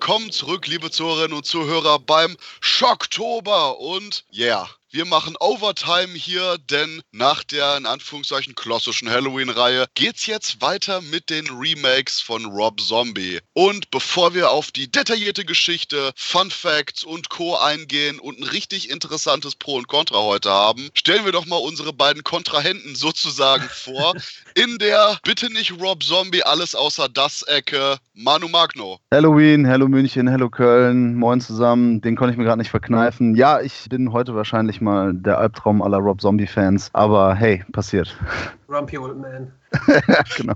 Willkommen zurück, liebe Zuhörerinnen und Zuhörer beim Schocktober und yeah, wir machen Overtime hier, denn nach der in Anführungszeichen klassischen Halloween-Reihe geht's jetzt weiter mit den Remakes von Rob Zombie. Und bevor wir auf die detaillierte Geschichte, Fun Facts und Co. eingehen und ein richtig interessantes Pro und Contra heute haben, stellen wir doch mal unsere beiden Kontrahenten sozusagen vor. In der Bitte nicht Rob Zombie, alles außer das Ecke, Manu Magno. Halloween, Hello München, Hello Köln, moin zusammen. Den konnte ich mir gerade nicht verkneifen. Ja, ich bin heute wahrscheinlich mal der Albtraum aller Rob Zombie-Fans. Aber hey, passiert. Grumpy Old Man. genau.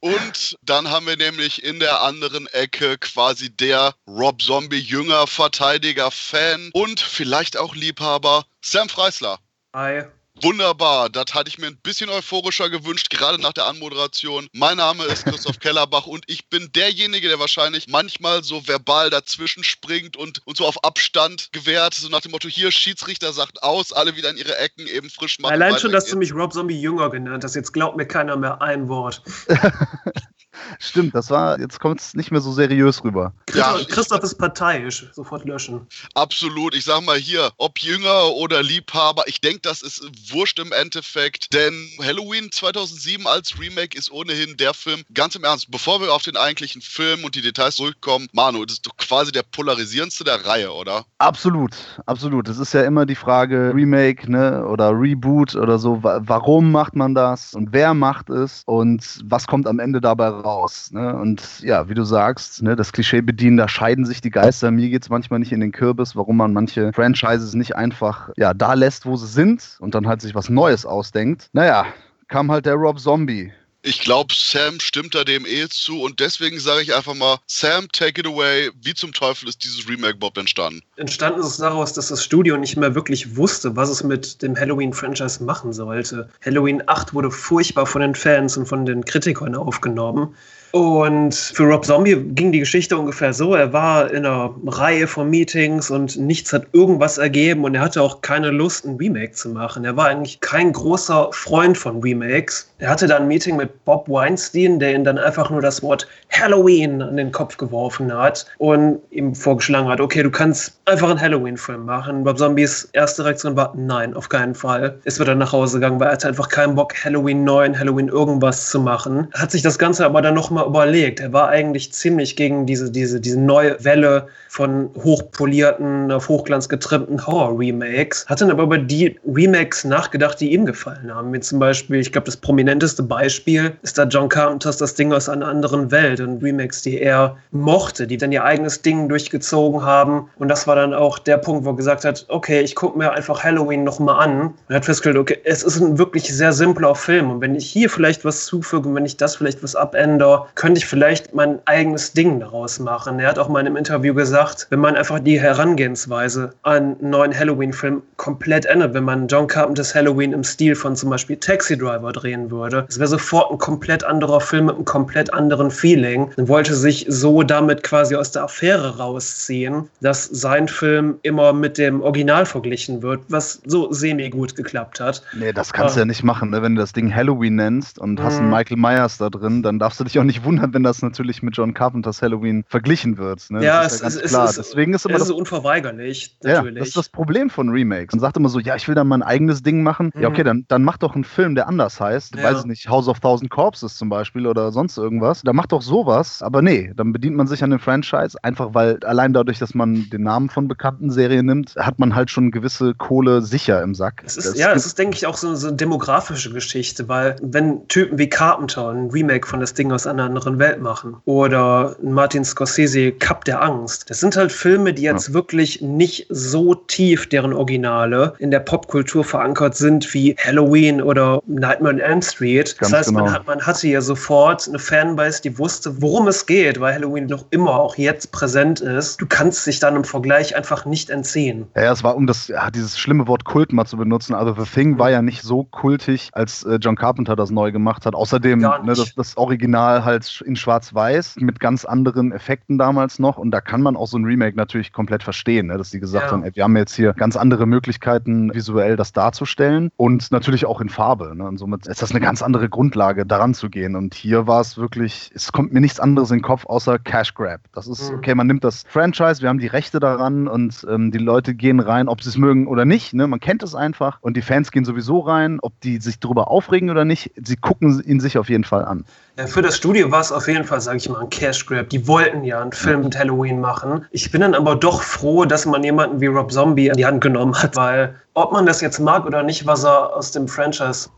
Und dann haben wir nämlich in der anderen Ecke quasi der Rob Zombie Jünger, Verteidiger, Fan und vielleicht auch Liebhaber, Sam Freisler. Hi. Wunderbar, das hatte ich mir ein bisschen euphorischer gewünscht, gerade nach der Anmoderation. Mein Name ist Christoph Kellerbach und ich bin derjenige, der wahrscheinlich manchmal so verbal dazwischen springt und, und so auf Abstand gewährt, so nach dem Motto, hier, Schiedsrichter sagt aus, alle wieder in ihre Ecken eben frisch machen. Allein schon, dass du mich Rob Zombie Jünger genannt hast, jetzt glaubt mir keiner mehr ein Wort. Stimmt, das war, jetzt kommt es nicht mehr so seriös rüber. Christoph, ja, Christoph ist parteiisch, sofort löschen. Absolut, ich sag mal hier, ob Jünger oder Liebhaber, ich denke, das ist wurscht im Endeffekt, denn Halloween 2007 als Remake ist ohnehin der Film, ganz im Ernst, bevor wir auf den eigentlichen Film und die Details zurückkommen, Manu, das ist doch quasi der polarisierendste der Reihe, oder? Absolut, absolut. Es ist ja immer die Frage, Remake ne, oder Reboot oder so, warum macht man das und wer macht es und was kommt am Ende dabei raus? Ne? Und ja, wie du sagst, ne, das Klischee bedienen, da scheiden sich die Geister. Mir geht es manchmal nicht in den Kürbis, warum man manche Franchises nicht einfach ja, da lässt, wo sie sind und dann halt sich was Neues ausdenkt. Naja, kam halt der Rob Zombie. Ich glaube, Sam stimmt da dem eh zu und deswegen sage ich einfach mal, Sam, take it away. Wie zum Teufel ist dieses Remake Bob entstanden? Entstanden ist es daraus, dass das Studio nicht mehr wirklich wusste, was es mit dem Halloween-Franchise machen sollte. Halloween 8 wurde furchtbar von den Fans und von den Kritikern aufgenommen. Und für Rob Zombie ging die Geschichte ungefähr so: Er war in einer Reihe von Meetings und nichts hat irgendwas ergeben und er hatte auch keine Lust, ein Remake zu machen. Er war eigentlich kein großer Freund von Remakes. Er hatte dann ein Meeting mit Bob Weinstein, der ihm dann einfach nur das Wort Halloween an den Kopf geworfen hat und ihm vorgeschlagen hat: Okay, du kannst einfach einen Halloween-Film machen. Rob Zombies erste Reaktion war: Nein, auf keinen Fall. Wird dann nach Hause gegangen, weil er hatte einfach keinen Bock, Halloween 9, Halloween irgendwas zu machen. Hat sich das Ganze aber dann nochmal überlegt. Er war eigentlich ziemlich gegen diese, diese, diese neue Welle von hochpolierten, auf Hochglanz getrimmten Horror-Remakes. Hat dann aber über die Remakes nachgedacht, die ihm gefallen haben. Wie zum Beispiel, ich glaube, das prominenteste Beispiel ist da John Carpenters Das Ding aus einer anderen Welt und Remakes, die er mochte, die dann ihr eigenes Ding durchgezogen haben. Und das war dann auch der Punkt, wo er gesagt hat, okay, ich gucke mir einfach Halloween nochmal an. Und hat festgestellt, okay, es ist ein wirklich sehr simpler Film. Und wenn ich hier vielleicht was zufüge wenn ich das vielleicht was abändere, könnte ich vielleicht mein eigenes Ding daraus machen. Er hat auch mal in einem Interview gesagt, wenn man einfach die Herangehensweise an einen neuen Halloween-Film komplett ändert, wenn man John Carpenters Halloween im Stil von zum Beispiel Taxi Driver drehen würde, es wäre sofort ein komplett anderer Film mit einem komplett anderen Feeling. Er wollte sich so damit quasi aus der Affäre rausziehen, dass sein Film immer mit dem Original verglichen wird, was so semi-gut geklappt hat. Nee, das kannst du ja nicht machen, ne? wenn du das Ding Halloween nennst und hast einen mhm. Michael Myers da drin, dann darfst du dich auch nicht wundern, wenn das natürlich mit John Carpenters Halloween verglichen wird. Ne? Ja, es, ja ist, klar. Ist, Deswegen ist immer es das, ist unverweigerlich, natürlich. Ja, das ist das Problem von Remakes. Man sagt immer so, ja, ich will dann mein eigenes Ding machen. Mhm. Ja, okay, dann, dann mach doch einen Film, der anders heißt. Ja. Weiß ich nicht, House of Thousand Corpses zum Beispiel oder sonst irgendwas. Da macht doch sowas. Aber nee, dann bedient man sich an den Franchise, einfach weil allein dadurch, dass man den Namen von bekannten Serien nimmt, hat man halt schon gewisse Kohle sicher im Sack. Es ist, ja, es ist, denke ich, auch so, so eine demografische Geschichte, weil wenn Typen wie Carpenter ein Remake von das Ding aus einer anderen Welt machen oder Martin Scorsese Cup der Angst. Das sind halt Filme, die jetzt ja. wirklich nicht so tief deren Originale in der Popkultur verankert sind wie Halloween oder Nightmare on Elm Street. Ganz das heißt, genau. man, hat, man hatte ja sofort eine Fanbase, die wusste, worum es geht, weil Halloween noch immer auch jetzt präsent ist. Du kannst dich dann im Vergleich einfach nicht entziehen. Ja, es war, um das, ja, dieses schlimme Wort Kult mal zu benutzen, also The Thing war ja nicht so kultig, als äh, John Carpenter das neu gemacht hat. Außerdem, ne, das, das Original halt halt in Schwarz-Weiß mit ganz anderen Effekten damals noch und da kann man auch so ein Remake natürlich komplett verstehen, ne? dass die gesagt ja. haben, ey, wir haben jetzt hier ganz andere Möglichkeiten, visuell das darzustellen und natürlich auch in Farbe. Ne? Und somit ist das eine ganz andere Grundlage, daran zu gehen. Und hier war es wirklich, es kommt mir nichts anderes in den Kopf außer Cash Grab. Das ist, mhm. okay, man nimmt das Franchise, wir haben die Rechte daran und ähm, die Leute gehen rein, ob sie es mögen oder nicht. Ne? Man kennt es einfach und die Fans gehen sowieso rein, ob die sich darüber aufregen oder nicht. Sie gucken ihn sich auf jeden Fall an. Ja, für das Studio war es auf jeden Fall, sage ich mal, ein Cash Grab. Die wollten ja einen Film mit Halloween machen. Ich bin dann aber doch froh, dass man jemanden wie Rob Zombie in die Hand genommen hat, weil ob man das jetzt mag oder nicht, was er aus dem Franchise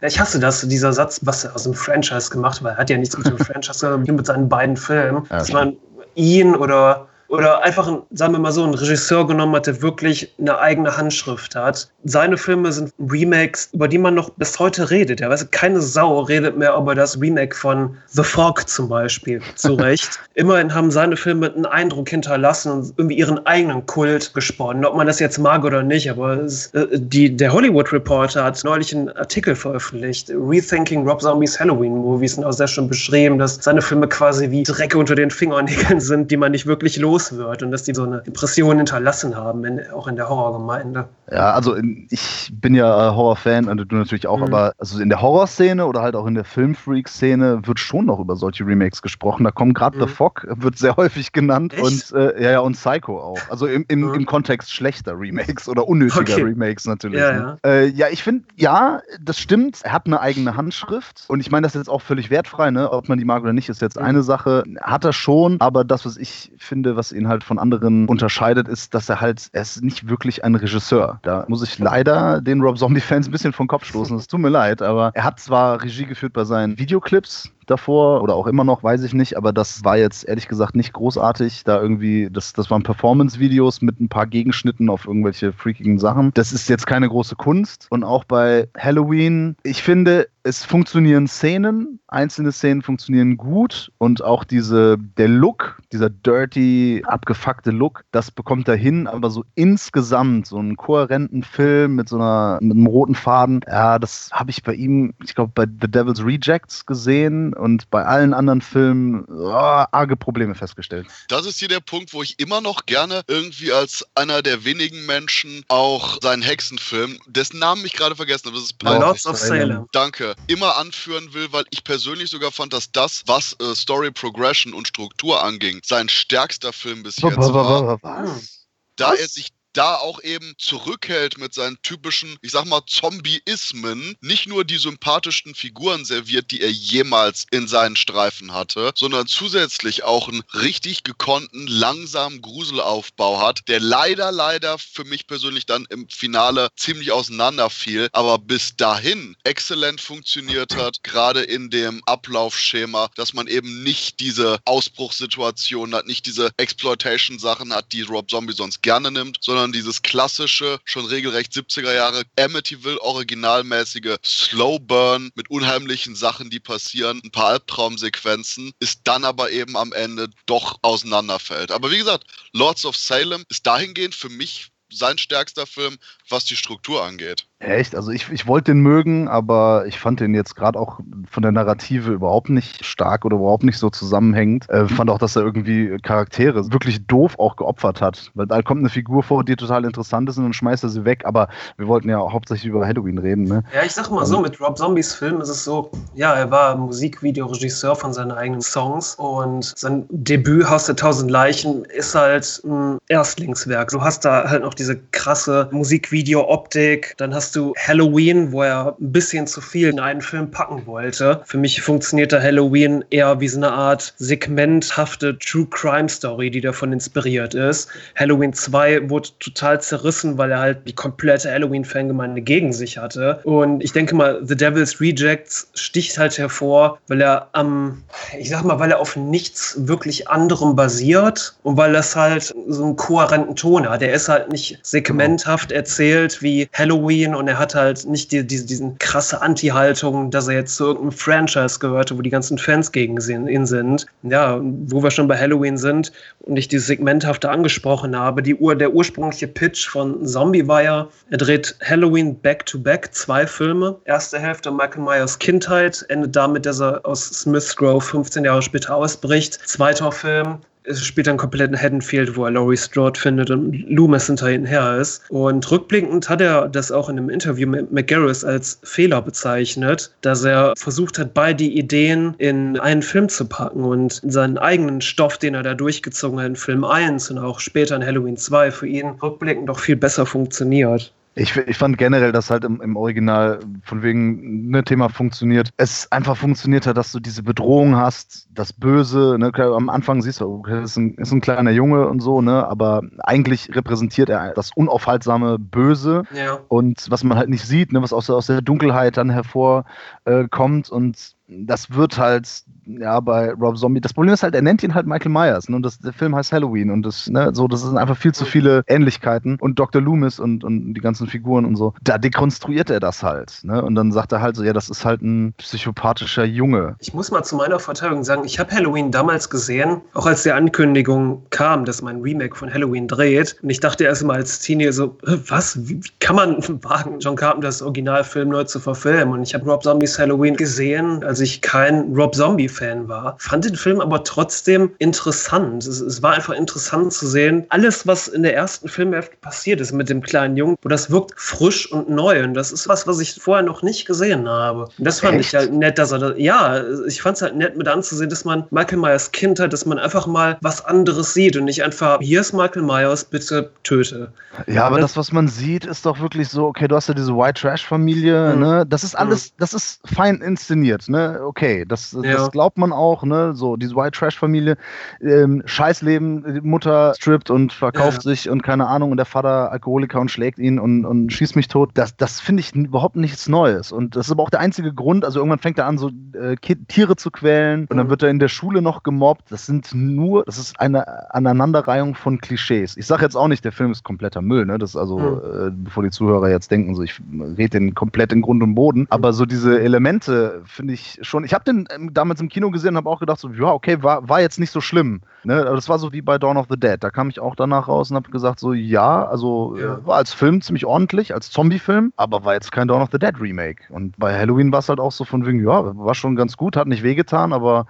ich hasse das, dieser Satz, was er aus dem Franchise gemacht hat, weil er hat ja nichts mit dem Franchise, mit seinen beiden Filmen. Ja, dass man ihn oder oder einfach, ein, sagen wir mal so, einen Regisseur genommen hat, der wirklich eine eigene Handschrift hat. Seine Filme sind Remakes, über die man noch bis heute redet. Ja, weißt keine Sau redet mehr über das Remake von The Fog zum Beispiel. Zu Recht. Immerhin haben seine Filme einen Eindruck hinterlassen und irgendwie ihren eigenen Kult gesponnen. Ob man das jetzt mag oder nicht, aber es, äh, die, der Hollywood Reporter hat neulich einen Artikel veröffentlicht, Rethinking Rob Zombies Halloween Movies, und auch sehr schon beschrieben, dass seine Filme quasi wie Drecke unter den Fingernägeln sind, die man nicht wirklich los los wird und dass die so eine Impression hinterlassen haben, in, auch in der Horrorgemeinde. Ja, also in, ich bin ja Horrorfan und du natürlich auch, mhm. aber also in der Horrorszene oder halt auch in der Filmfreak-Szene wird schon noch über solche Remakes gesprochen. Da kommen gerade mhm. The Fog, wird sehr häufig genannt Echt? und äh, ja, ja, und Psycho auch. Also im, im, mhm. im Kontext schlechter Remakes oder unnötiger okay. Remakes natürlich. Ja, ne? ja. Äh, ja ich finde, ja, das stimmt. Er hat eine eigene Handschrift und ich meine, das ist jetzt auch völlig wertfrei, ne? Ob man die mag oder nicht, ist jetzt eine Sache. Hat er schon, aber das, was ich finde, was ihn halt von anderen unterscheidet, ist, dass er halt, er ist nicht wirklich ein Regisseur. Da muss ich leider den Rob Zombie-Fans ein bisschen vom Kopf stoßen. Es tut mir leid, aber er hat zwar Regie geführt bei seinen Videoclips, davor oder auch immer noch, weiß ich nicht, aber das war jetzt ehrlich gesagt nicht großartig. Da irgendwie, das, das waren Performance-Videos mit ein paar Gegenschnitten auf irgendwelche freakigen Sachen. Das ist jetzt keine große Kunst. Und auch bei Halloween, ich finde, es funktionieren Szenen, einzelne Szenen funktionieren gut und auch diese, der Look, dieser dirty, abgefuckte Look, das bekommt er hin, aber so insgesamt, so einen kohärenten Film mit so einer, mit einem roten Faden, ja, das habe ich bei ihm, ich glaube, bei The Devil's Rejects gesehen und bei allen anderen Filmen oh, arge Probleme festgestellt. Das ist hier der Punkt, wo ich immer noch gerne irgendwie als einer der wenigen Menschen auch seinen Hexenfilm, dessen Namen ich gerade vergessen habe, das ist peinlich. Lords of Salem. Danke. Immer anführen will, weil ich persönlich sogar fand, dass das, was äh, Story Progression und Struktur anging, sein stärkster Film bis jetzt war. Was? Da er sich da auch eben zurückhält mit seinen typischen, ich sag mal, Zombie-Ismen, nicht nur die sympathischen Figuren serviert, die er jemals in seinen Streifen hatte, sondern zusätzlich auch einen richtig gekonnten, langsamen Gruselaufbau hat, der leider, leider für mich persönlich dann im Finale ziemlich auseinanderfiel, aber bis dahin exzellent funktioniert hat, gerade in dem Ablaufschema, dass man eben nicht diese Ausbruchssituation hat, nicht diese Exploitation-Sachen hat, die Rob Zombie sonst gerne nimmt, sondern sondern dieses klassische, schon regelrecht 70er Jahre Amityville originalmäßige Slow Burn mit unheimlichen Sachen, die passieren, ein paar Albtraumsequenzen, ist dann aber eben am Ende doch auseinanderfällt. Aber wie gesagt, Lords of Salem ist dahingehend für mich sein stärkster Film, was die Struktur angeht. Echt? Also ich, ich wollte den mögen, aber ich fand den jetzt gerade auch von der Narrative überhaupt nicht stark oder überhaupt nicht so zusammenhängend. Äh, fand auch, dass er irgendwie Charaktere wirklich doof auch geopfert hat. Weil da kommt eine Figur vor, die total interessant ist und dann schmeißt er sie weg. Aber wir wollten ja hauptsächlich über Halloween reden. Ne? Ja, ich sag mal so, mit Rob Zombies Film ist es so, ja, er war Musikvideoregisseur von seinen eigenen Songs und sein Debüt Haus der Tausend Leichen ist halt ein Erstlingswerk. Du hast da halt noch diese krasse Musikvideo-Optik, dann hast hast du Halloween, wo er ein bisschen zu viel in einen Film packen wollte. Für mich funktionierte Halloween eher wie so eine Art segmenthafte True Crime Story, die davon inspiriert ist. Halloween 2 wurde total zerrissen, weil er halt die komplette Halloween-Fangemeinde gegen sich hatte. Und ich denke mal, The Devil's Rejects sticht halt hervor, weil er am, ich sag mal, weil er auf nichts wirklich anderem basiert und weil das halt so einen kohärenten Ton hat. Der ist halt nicht segmenthaft erzählt wie Halloween und er hat halt nicht die, die, diesen krasse Anti-Haltung, dass er jetzt zu irgendeinem Franchise gehörte, wo die ganzen Fans gegen ihn sind. Ja, wo wir schon bei Halloween sind und ich dieses Segmenthafte angesprochen habe, die Ur, der ursprüngliche Pitch von Zombie ja, er dreht Halloween back-to-back, zwei Filme. Erste Hälfte Michael Myers Kindheit, endet damit, dass er aus Smith Grove 15 Jahre später ausbricht. Zweiter Film, spielt dann komplett in Haddonfield, wo er Laurie Strode findet und Loomis hinter ihm her ist. Und rückblickend hat er das auch in einem Interview mit McGarris als Fehler bezeichnet, dass er versucht hat, beide Ideen in einen Film zu packen und seinen eigenen Stoff, den er da durchgezogen hat in Film 1 und auch später in Halloween 2 für ihn rückblickend doch viel besser funktioniert. Ich, ich fand generell, dass halt im, im Original von wegen ne Thema funktioniert. Es einfach funktioniert hat, dass du diese Bedrohung hast, das Böse. Ne? Am Anfang siehst du, okay, ist ein, ist ein kleiner Junge und so, ne? aber eigentlich repräsentiert er das unaufhaltsame Böse ja. und was man halt nicht sieht, ne? was aus, aus der Dunkelheit dann hervorkommt. Äh, und das wird halt ja, bei Rob Zombie. Das Problem ist halt, er nennt ihn halt Michael Myers. Ne? Und das, der Film heißt Halloween. Und das, ne, so, das sind einfach viel zu viele Ähnlichkeiten. Und Dr. Loomis und, und die ganzen Figuren und so, da dekonstruiert er das halt. Ne? Und dann sagt er halt so, ja, das ist halt ein psychopathischer Junge. Ich muss mal zu meiner Verteidigung sagen, ich habe Halloween damals gesehen, auch als die Ankündigung kam, dass mein Remake von Halloween dreht. Und ich dachte erst mal als Teenie so, was, wie kann man wagen, John Carpenters Originalfilm neu zu verfilmen? Und ich habe Rob Zombies Halloween gesehen, als ich kein Rob Zombie Fan war. Fand den Film aber trotzdem interessant. Es, es, war einfach interessant zu sehen, alles, was in der ersten Filmhälfte passiert ist mit dem kleinen Jungen, wo das wirkt frisch und neu. Und das ist was, was ich vorher noch nicht gesehen habe. Und das fand Echt? ich halt nett, dass er da, ja, ich fand es halt nett mit anzusehen, dass man Michael Myers Kindheit, dass man einfach mal was anderes sieht und nicht einfach, hier ist Michael Myers, bitte töte. Ja, aber das, das, was man sieht, ist doch wirklich so, okay, du hast ja diese White Trash Familie, mhm. ne? Das ist alles, mhm. das ist fein inszeniert, ne? Okay, das, ja. das glaubt man auch, ne? So, diese White Trash-Familie, ähm, Scheißleben, die Mutter strippt und verkauft ja. sich und keine Ahnung, und der Vater Alkoholiker und schlägt ihn und, und schießt mich tot. Das, das finde ich überhaupt nichts Neues. Und das ist aber auch der einzige Grund, also irgendwann fängt er an, so äh, Tiere zu quälen und dann wird er in der Schule noch gemobbt. Das sind nur, das ist eine Aneinanderreihung von Klischees. Ich sage jetzt auch nicht, der Film ist kompletter Müll, ne? Das ist also, mhm. äh, bevor die Zuhörer jetzt denken, so ich rede den komplett in Grund und Boden. Aber so diese Elemente finde ich schon. Ich habe den ähm, damals im Kino gesehen und habe auch gedacht, so, ja, okay, war, war jetzt nicht so schlimm. Ne? Aber das war so wie bei Dawn of the Dead. Da kam ich auch danach raus und habe gesagt, so, ja, also ja. Äh, war als Film ziemlich ordentlich, als Zombie-Film, aber war jetzt kein Dawn of the Dead Remake. Und bei Halloween war es halt auch so von wegen, ja, war schon ganz gut, hat nicht wehgetan, aber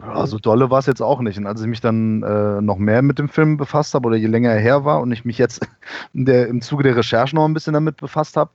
ja, so dolle war es jetzt auch nicht. Und als ich mich dann äh, noch mehr mit dem Film befasst habe oder je länger er her war und ich mich jetzt der, im Zuge der Recherche noch ein bisschen damit befasst habe,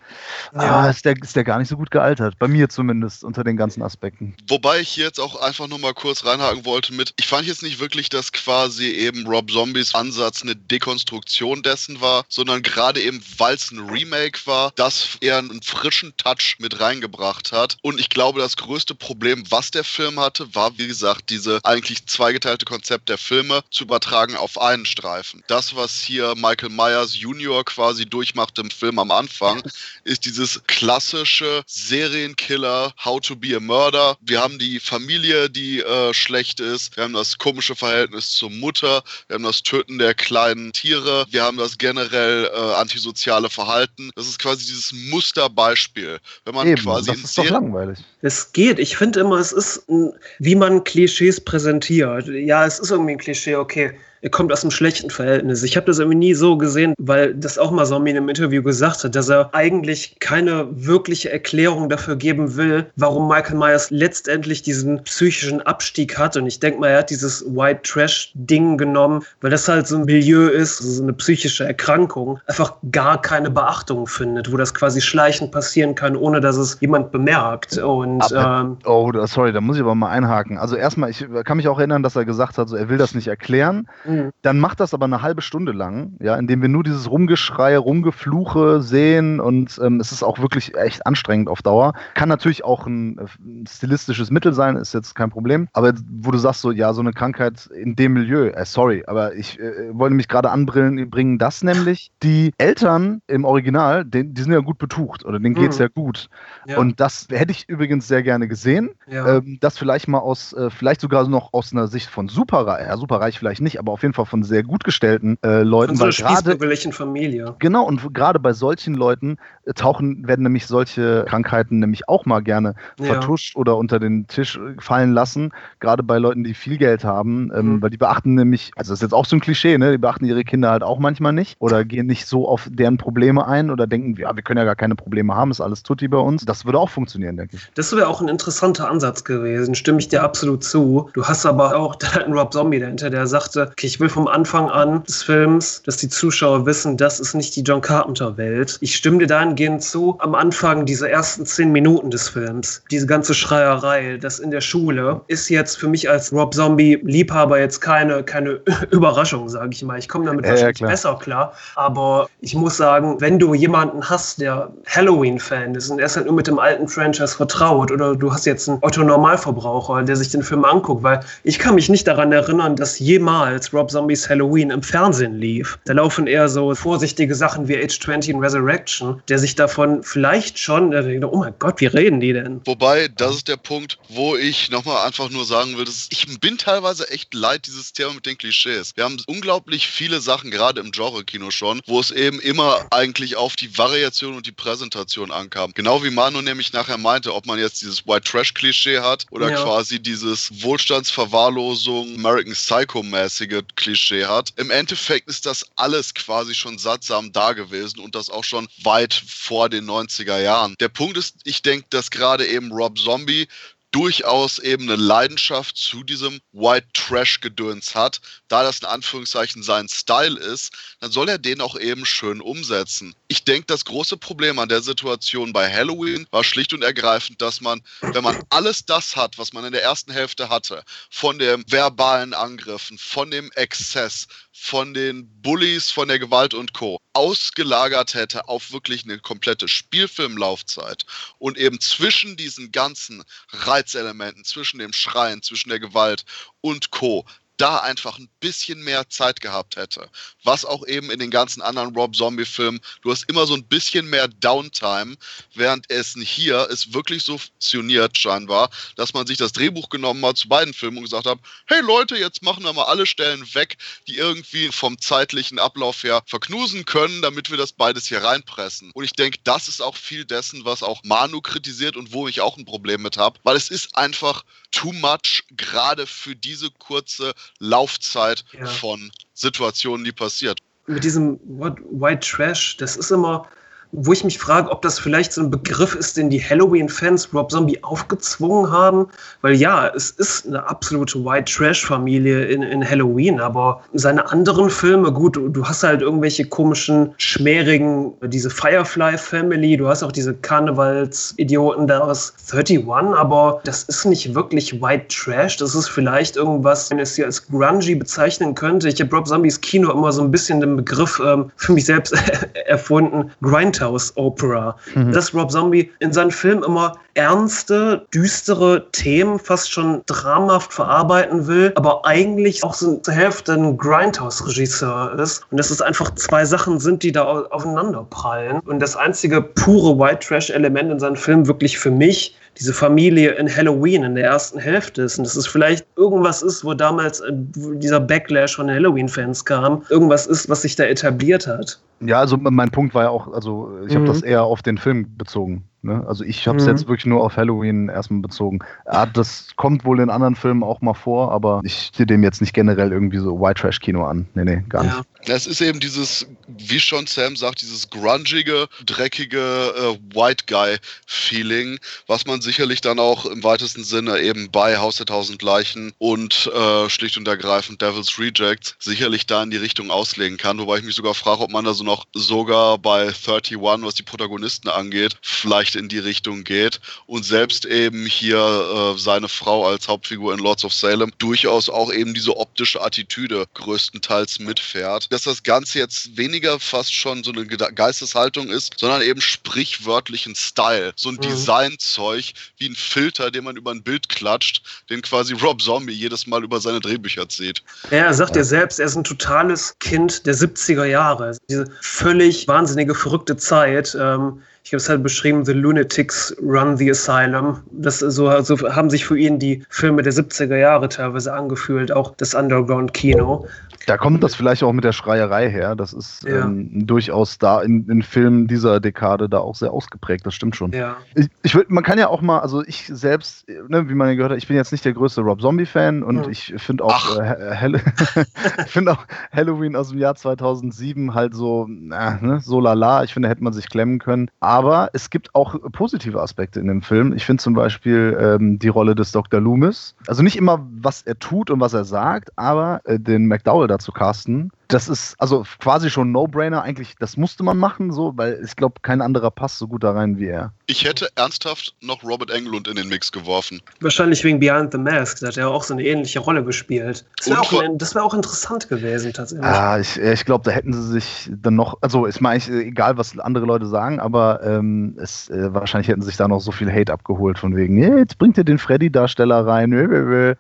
ja. äh, ist, der, ist der gar nicht so gut gealtert. Bei mir zumindest unter den ganzen Aspekten. Wobei ich jetzt auch einfach nur mal kurz reinhaken wollte mit, ich fand jetzt nicht wirklich, dass quasi eben Rob Zombies Ansatz eine Dekonstruktion dessen war, sondern gerade eben, weil es ein Remake war, das eher einen frischen Touch mit reingebracht hat. Und ich glaube, das größte Problem, was der Film hatte, war, wie gesagt, die diese eigentlich zweigeteilte Konzept der Filme zu übertragen auf einen Streifen. Das, was hier Michael Myers Junior quasi durchmacht im Film am Anfang, ist dieses klassische Serienkiller, How to be a Murder. Wir haben die Familie, die äh, schlecht ist. Wir haben das komische Verhältnis zur Mutter. Wir haben das Töten der kleinen Tiere. Wir haben das generell äh, antisoziale Verhalten. Das ist quasi dieses Musterbeispiel. Wenn man Eben, quasi das ist doch langweilig. Es geht. Ich finde immer, es ist, wie man Klischees präsentiert. Ja, es ist irgendwie ein Klischee, okay er kommt aus einem schlechten Verhältnis. Ich habe das irgendwie nie so gesehen, weil das auch mal Zombie in einem Interview gesagt hat, dass er eigentlich keine wirkliche Erklärung dafür geben will, warum Michael Myers letztendlich diesen psychischen Abstieg hat. Und ich denke mal, er hat dieses White Trash-Ding genommen, weil das halt so ein Milieu ist, so eine psychische Erkrankung, einfach gar keine Beachtung findet, wo das quasi schleichend passieren kann, ohne dass es jemand bemerkt. Und, ähm, oh, sorry, da muss ich aber mal einhaken. Also erstmal, ich kann mich auch erinnern, dass er gesagt hat, so, er will das nicht erklären. Mhm. Mhm. Dann macht das aber eine halbe Stunde lang, ja, indem wir nur dieses Rumgeschreie, Rumgefluche sehen und ähm, es ist auch wirklich echt anstrengend auf Dauer. Kann natürlich auch ein, ein stilistisches Mittel sein, ist jetzt kein Problem. Aber wo du sagst so, ja, so eine Krankheit in dem Milieu, äh, sorry, aber ich äh, wollte mich gerade anbringen, bringen das nämlich. Die Eltern im Original, die, die sind ja gut betucht oder denen geht es mhm. ja gut. Ja. Und das hätte ich übrigens sehr gerne gesehen. Ja. Ähm, das vielleicht mal aus, äh, vielleicht sogar noch aus einer Sicht von Superreich, ja, Superreich vielleicht nicht, aber auf jeden Fall von sehr gut gestellten äh, Leuten. Von so einer spießbürgerlichen Familie. Genau, und gerade bei solchen Leuten äh, tauchen, werden nämlich solche Krankheiten nämlich auch mal gerne ja. vertuscht oder unter den Tisch äh, fallen lassen. Gerade bei Leuten, die viel Geld haben, ähm, mhm. weil die beachten nämlich, also das ist jetzt auch so ein Klischee, ne? Die beachten ihre Kinder halt auch manchmal nicht oder gehen nicht so auf deren Probleme ein oder denken, ja, wir können ja gar keine Probleme haben, ist alles tutti bei uns. Das würde auch funktionieren, denke ich. Das wäre auch ein interessanter Ansatz gewesen, stimme ich dir absolut zu. Du hast aber auch da einen Rob Zombie dahinter, der sagte, okay, ich will vom Anfang an des Films, dass die Zuschauer wissen, das ist nicht die John Carpenter-Welt. Ich stimme dir dahingehend zu, am Anfang diese ersten zehn Minuten des Films, diese ganze Schreierei, das in der Schule, ist jetzt für mich als Rob Zombie-Liebhaber jetzt keine, keine Überraschung, sage ich mal. Ich komme damit ja, wahrscheinlich ja, besser klar. Aber ich muss sagen, wenn du jemanden hast, der Halloween-Fan ist und er ist halt nur mit dem alten Franchise vertraut oder du hast jetzt einen Otto-Normalverbraucher, der sich den Film anguckt, weil ich kann mich nicht daran erinnern, dass jemals Rob Zombies Halloween im Fernsehen lief. Da laufen eher so vorsichtige Sachen wie Age 20 und Resurrection, der sich davon vielleicht schon, denkt, oh mein Gott, wie reden die denn? Wobei, das ist der Punkt, wo ich nochmal einfach nur sagen will, dass ich bin teilweise echt leid, dieses Thema mit den Klischees. Wir haben unglaublich viele Sachen, gerade im Genre-Kino schon, wo es eben immer eigentlich auf die Variation und die Präsentation ankam. Genau wie Manu nämlich nachher meinte, ob man jetzt dieses White Trash-Klischee hat oder ja. quasi dieses Wohlstandsverwahrlosung, American Psycho-mäßige Klischee hat. Im Endeffekt ist das alles quasi schon sattsam da gewesen und das auch schon weit vor den 90er Jahren. Der Punkt ist, ich denke, dass gerade eben Rob Zombie durchaus eben eine Leidenschaft zu diesem White Trash Gedöns hat, da das in Anführungszeichen sein Style ist, dann soll er den auch eben schön umsetzen. Ich denke, das große Problem an der Situation bei Halloween war schlicht und ergreifend, dass man, wenn man alles das hat, was man in der ersten Hälfte hatte, von den verbalen Angriffen, von dem Exzess, von den Bullies, von der Gewalt und Co. ausgelagert hätte auf wirklich eine komplette Spielfilmlaufzeit und eben zwischen diesen ganzen Reizelementen, zwischen dem Schreien, zwischen der Gewalt und Co da einfach ein bisschen mehr Zeit gehabt hätte. Was auch eben in den ganzen anderen Rob Zombie-Filmen, du hast immer so ein bisschen mehr Downtime, während es hier ist wirklich so funktioniert scheinbar, dass man sich das Drehbuch genommen hat zu beiden Filmen und gesagt hat, hey Leute, jetzt machen wir mal alle Stellen weg, die irgendwie vom zeitlichen Ablauf her verknusen können, damit wir das beides hier reinpressen. Und ich denke, das ist auch viel dessen, was auch Manu kritisiert und wo ich auch ein Problem mit habe, weil es ist einfach too much, gerade für diese kurze Laufzeit ja. von Situationen, die passiert. Mit diesem White Trash, das ist immer, wo ich mich frage, ob das vielleicht so ein Begriff ist, den die Halloween-Fans Rob Zombie aufgezwungen haben. Weil ja, es ist eine absolute White Trash-Familie in, in Halloween, aber seine anderen Filme, gut, du, du hast halt irgendwelche komischen, schmärigen, diese Firefly Family, du hast auch diese Karnevalsidioten da aus 31, aber das ist nicht wirklich White Trash. Das ist vielleicht irgendwas, wenn es hier als grungy bezeichnen könnte. Ich habe Rob Zombies Kino immer so ein bisschen den Begriff ähm, für mich selbst erfunden, Grindhouse. Lighthouse Opera. Mhm. Dass Rob Zombie in seinen Filmen immer ernste, düstere Themen fast schon dramhaft verarbeiten will, aber eigentlich auch so zur Hälfte ein Grindhouse-Regisseur ist. Und dass es einfach zwei Sachen sind, die da aufeinander prallen. Und das einzige pure White Trash-Element in seinen Filmen wirklich für mich diese Familie in Halloween in der ersten Hälfte ist. Und dass es vielleicht irgendwas ist, wo damals äh, dieser Backlash von Halloween-Fans kam, irgendwas ist, was sich da etabliert hat. Ja, also mein Punkt war ja auch, also ich mhm. habe das eher auf den Film bezogen. Ne? Also ich habe es mhm. jetzt wirklich nur auf Halloween erstmal bezogen. Ja, das kommt wohl in anderen Filmen auch mal vor, aber ich sehe dem jetzt nicht generell irgendwie so White Trash Kino an. Nee, nee, gar ja. nicht. Es ist eben dieses, wie schon Sam sagt, dieses grungige, dreckige äh, White Guy Feeling, was man sicherlich dann auch im weitesten Sinne eben bei Haus der Tausend Leichen und äh, schlicht und ergreifend Devil's Rejects sicherlich da in die Richtung auslegen kann. Wobei ich mich sogar frage, ob man da so noch sogar bei 31, was die Protagonisten angeht, vielleicht in die Richtung geht und selbst eben hier äh, seine Frau als Hauptfigur in Lords of Salem durchaus auch eben diese optische Attitüde größtenteils mitfährt. Dass das Ganze jetzt weniger fast schon so eine Geisteshaltung ist, sondern eben sprichwörtlichen Style. So ein mhm. Designzeug wie ein Filter, den man über ein Bild klatscht, den quasi Rob Zombie jedes Mal über seine Drehbücher zieht. Ja, er sagt ja selbst, er ist ein totales Kind der 70er Jahre. Diese völlig wahnsinnige, verrückte Zeit. Ähm, Ich habe es halt beschrieben, The Lunatics Run the Asylum. Das so, so haben sich für ihn die Filme der 70er Jahre teilweise angefühlt, auch das Underground-Kino. Da kommt das vielleicht auch mit der Schreierei her. Das ist ja. ähm, durchaus da in, in Filmen dieser Dekade da auch sehr ausgeprägt. Das stimmt schon. Ja. Ich, ich würd, man kann ja auch mal, also ich selbst, ne, wie man ja gehört hat, ich bin jetzt nicht der größte Rob Zombie-Fan und mhm. ich finde auch, äh, find auch Halloween aus dem Jahr 2007 halt so, äh, ne, so lala. Ich finde, hätte man sich klemmen können. Aber es gibt auch positive Aspekte in dem Film. Ich finde zum Beispiel ähm, die Rolle des Dr. Loomis. Also nicht immer, was er tut und was er sagt, aber äh, den McDowell zu casten das ist also quasi schon No-Brainer. Eigentlich, das musste man machen, so, weil ich glaube, kein anderer passt so gut da rein wie er. Ich hätte ernsthaft noch Robert Englund in den Mix geworfen. Wahrscheinlich wegen Behind the Mask. Da hat er auch so eine ähnliche Rolle gespielt. Das wäre auch, wär auch, interessant gewesen, tatsächlich. Ah, ich, ich glaube, da hätten sie sich dann noch, also ist mir eigentlich egal, was andere Leute sagen, aber ähm, es, äh, wahrscheinlich hätten sie sich da noch so viel Hate abgeholt, von wegen, yeah, jetzt bringt ihr den Freddy-Darsteller rein.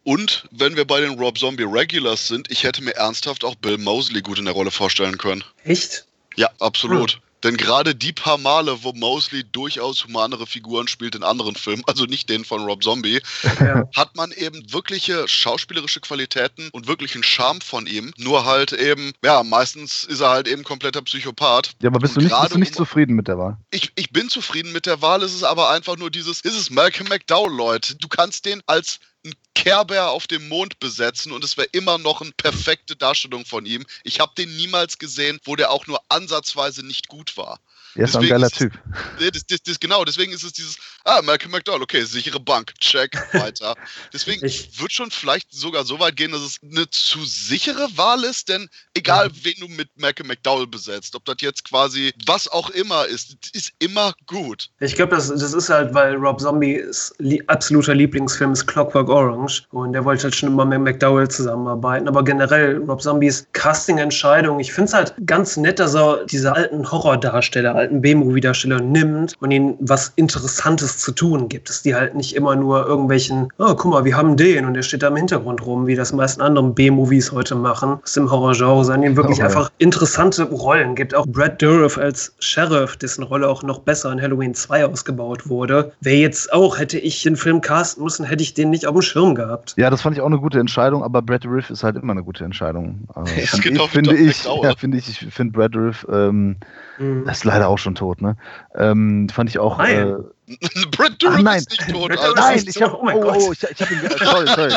Und wenn wir bei den Rob Zombie Regulars sind, ich hätte mir ernsthaft auch Bill Mosley Mosley gut in der Rolle vorstellen können. Echt? Ja, absolut. Hm. Denn gerade die paar Male, wo Mosley durchaus humanere Figuren spielt in anderen Filmen, also nicht den von Rob Zombie, ja. hat man eben wirkliche schauspielerische Qualitäten und wirklichen Charme von ihm. Nur halt eben, ja, meistens ist er halt eben kompletter Psychopath. Ja, aber bist, du nicht, bist du nicht, zufrieden mit der Wahl? Ich, ich bin zufrieden mit der Wahl, es ist aber einfach nur dieses, ist es Malcolm McDowell, Leute. Du kannst den als ein Care auf dem Mond besetzen und es wäre immer noch eine perfekte Darstellung von ihm. Ich habe den niemals gesehen, wo der auch nur ansatzweise nicht gut war. Er ist deswegen ein geiler Typ. Das, das, das, genau, deswegen ist es dieses, ah, Malcolm McDowell, okay, sichere Bank, check, weiter. Deswegen ich würde schon vielleicht sogar so weit gehen, dass es eine zu sichere Wahl ist, denn egal, ja. wen du mit Malcolm McDowell besetzt, ob das jetzt quasi was auch immer ist, ist immer gut. Ich glaube, das, das ist halt, weil Rob Zombies absoluter Lieblingsfilm ist Clockwork Orange und der wollte halt schon immer mit McDowell zusammenarbeiten, aber generell Rob Zombies Casting-Entscheidung, ich finde es halt ganz nett, dass er diese alten Horrordarsteller alten B-Movie-Darsteller nimmt und ihnen was Interessantes zu tun gibt. Dass die halt nicht immer nur irgendwelchen, oh, guck mal, wir haben den und der steht da im Hintergrund rum, wie das meisten anderen B-Movies heute machen, aus dem Horror-Genre, sondern ihnen wirklich okay. einfach interessante Rollen gibt. Auch Brad Dourif als Sheriff, dessen Rolle auch noch besser in Halloween 2 ausgebaut wurde. Wäre jetzt auch, hätte ich den Film casten müssen, hätte ich den nicht auf dem Schirm gehabt. Ja, das fand ich auch eine gute Entscheidung, aber Brad Dourif ist halt immer eine gute Entscheidung. Also, ja, finde ich, finde ich, ja, find ich, ich finde Brad Dourif ähm, mhm. ist leider auch schon tot, ne? Ähm, fand ich auch. Nein. Äh, Brad Dourif nein. ist nicht tot. Alter. Nein, ich habe oh, oh, oh, ich, ich habe ihn. Sorry, sorry.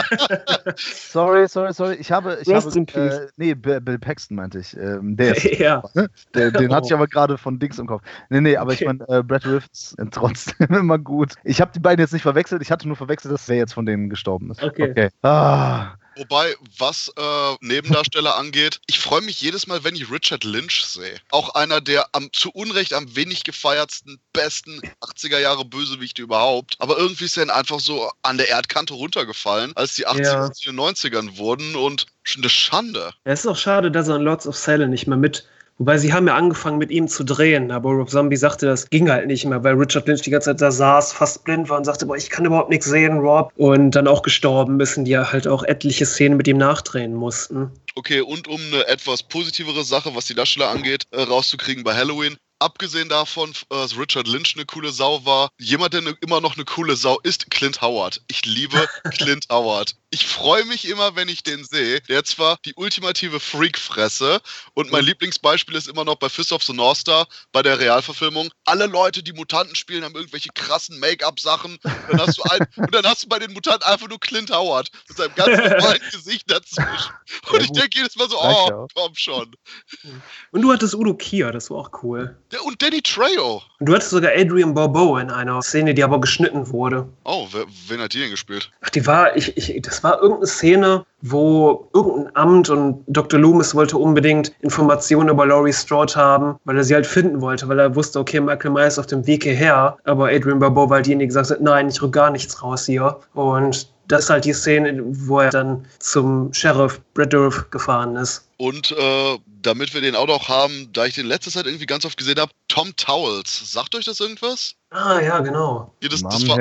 sorry, sorry, sorry. Ich habe. Ich Rest habe äh, nee, Bill Paxton meinte ich. Ähm, der ist. ja. Der, den oh. hatte ich aber gerade von Dings im Kopf. Nee, nee, aber okay. ich meine, äh, Brad Rifts äh, trotzdem immer gut. Ich habe die beiden jetzt nicht verwechselt. Ich hatte nur verwechselt, dass wer jetzt von denen gestorben ist. Okay. okay. Ah. Wobei, was äh, Nebendarsteller angeht, ich freue mich jedes Mal, wenn ich Richard Lynch sehe. Auch einer der am, zu Unrecht am wenig gefeiertsten, besten 80er Jahre Bösewichte überhaupt. Aber irgendwie ist er einfach so an der Erdkante runtergefallen, als die 80er ja. und 90ern wurden und eine Schande. Es ist auch schade, dass er in Lords of Salem nicht mehr mit Wobei sie haben ja angefangen mit ihm zu drehen, aber Rob Zombie sagte, das ging halt nicht mehr, weil Richard Lynch die ganze Zeit da saß, fast blind war und sagte, boah, ich kann überhaupt nichts sehen, Rob. Und dann auch gestorben und die ja halt auch etliche Szenen mit ihm nachdrehen mussten. Okay, und um eine etwas positivere Sache, was die Darsteller angeht, äh, rauszukriegen bei Halloween, abgesehen davon, dass Richard Lynch eine coole Sau war, jemand, der immer noch eine coole Sau ist, Clint Howard. Ich liebe Clint Howard. Ich freue mich immer, wenn ich den sehe. Der hat zwar die ultimative Freak-Fresse und mein Lieblingsbeispiel ist immer noch bei Fist of the North Star, bei der Realverfilmung. Alle Leute, die Mutanten spielen, haben irgendwelche krassen Make-up-Sachen. Dann hast du ein, und dann hast du bei den Mutanten einfach nur Clint Howard mit seinem ganz normalen Gesicht dazwischen. Und ich denke jedes Mal so, oh, komm schon. Und du hattest Udo Kier, das war auch cool. Der, und Danny Trejo. Und du hattest sogar Adrian Bobo in einer Szene, die aber geschnitten wurde. Oh, wer, wen hat die denn gespielt? Ach, die war, ich, ich, das war irgendeine Szene, wo irgendein Amt und Dr. Loomis wollte unbedingt Informationen über Laurie Strode haben, weil er sie halt finden wollte, weil er wusste, okay, Michael Myers ist auf dem Weg hierher, aber Adrian Bobo war halt diejenige, die gesagt hat, nein, ich rück gar nichts raus hier. Und das ist halt die Szene, wo er dann zum Sheriff Brad Dourif gefahren ist. Und äh, damit wir den auch noch haben, da ich den letzte Zeit irgendwie ganz oft gesehen habe, Tom Towels. Sagt euch das irgendwas? Ah, ja, genau. Hier, das, das war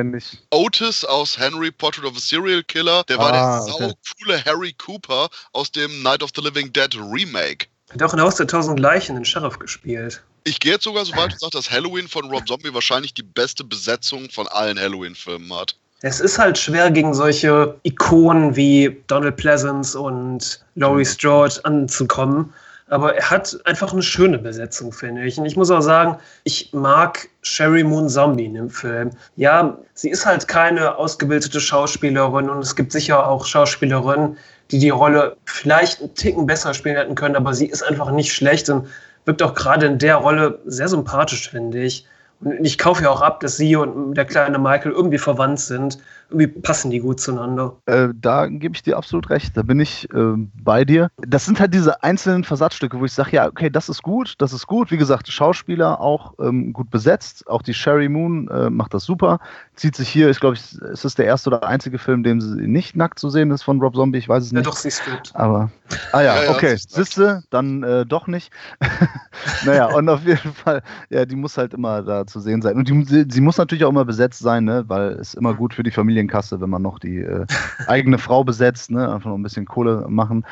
Otis aus Henry Portrait of a Serial Killer. Der war ah, der okay. saucoole Harry Cooper aus dem Night of the Living Dead Remake. Hat auch in Haus der Tausend Leichen den Sheriff gespielt. Ich gehe jetzt sogar so weit und sage, dass Halloween von Rob Zombie wahrscheinlich die beste Besetzung von allen Halloween-Filmen hat. Es ist halt schwer, gegen solche Ikonen wie Donald Pleasance und Laurie Strode anzukommen. Aber er hat einfach eine schöne Besetzung, finde ich. Und ich muss auch sagen, ich mag Sherry Moon Zombie in dem Film. Ja, sie ist halt keine ausgebildete Schauspielerin und es gibt sicher auch Schauspielerinnen, die die Rolle vielleicht einen Ticken besser spielen hätten können, aber sie ist einfach nicht schlecht und wirkt auch gerade in der Rolle sehr sympathisch, finde ich. Und ich kaufe ja auch ab, dass sie und der kleine Michael irgendwie verwandt sind irgendwie passen die gut zueinander. Äh, da gebe ich dir absolut recht. Da bin ich äh, bei dir. Das sind halt diese einzelnen Versatzstücke, wo ich sage, ja, okay, das ist gut, das ist gut. Wie gesagt, Schauspieler auch ähm, gut besetzt. Auch die Sherry Moon äh, macht das super. Zieht sich hier, ich glaube, es ist der erste oder einzige Film, dem sie nicht nackt zu sehen ist von Rob Zombie. Ich weiß es nicht. Ja, doch, sie ist gut. Aber, ah ja, ja okay. Ja, Siste, dann äh, doch nicht. naja, und auf jeden Fall, ja, die muss halt immer da zu sehen sein. Und die, sie muss natürlich auch immer besetzt sein, ne? weil es immer gut für die Familie Familienkasse, wenn man noch die äh, eigene Frau besetzt, ne? einfach noch ein bisschen Kohle machen.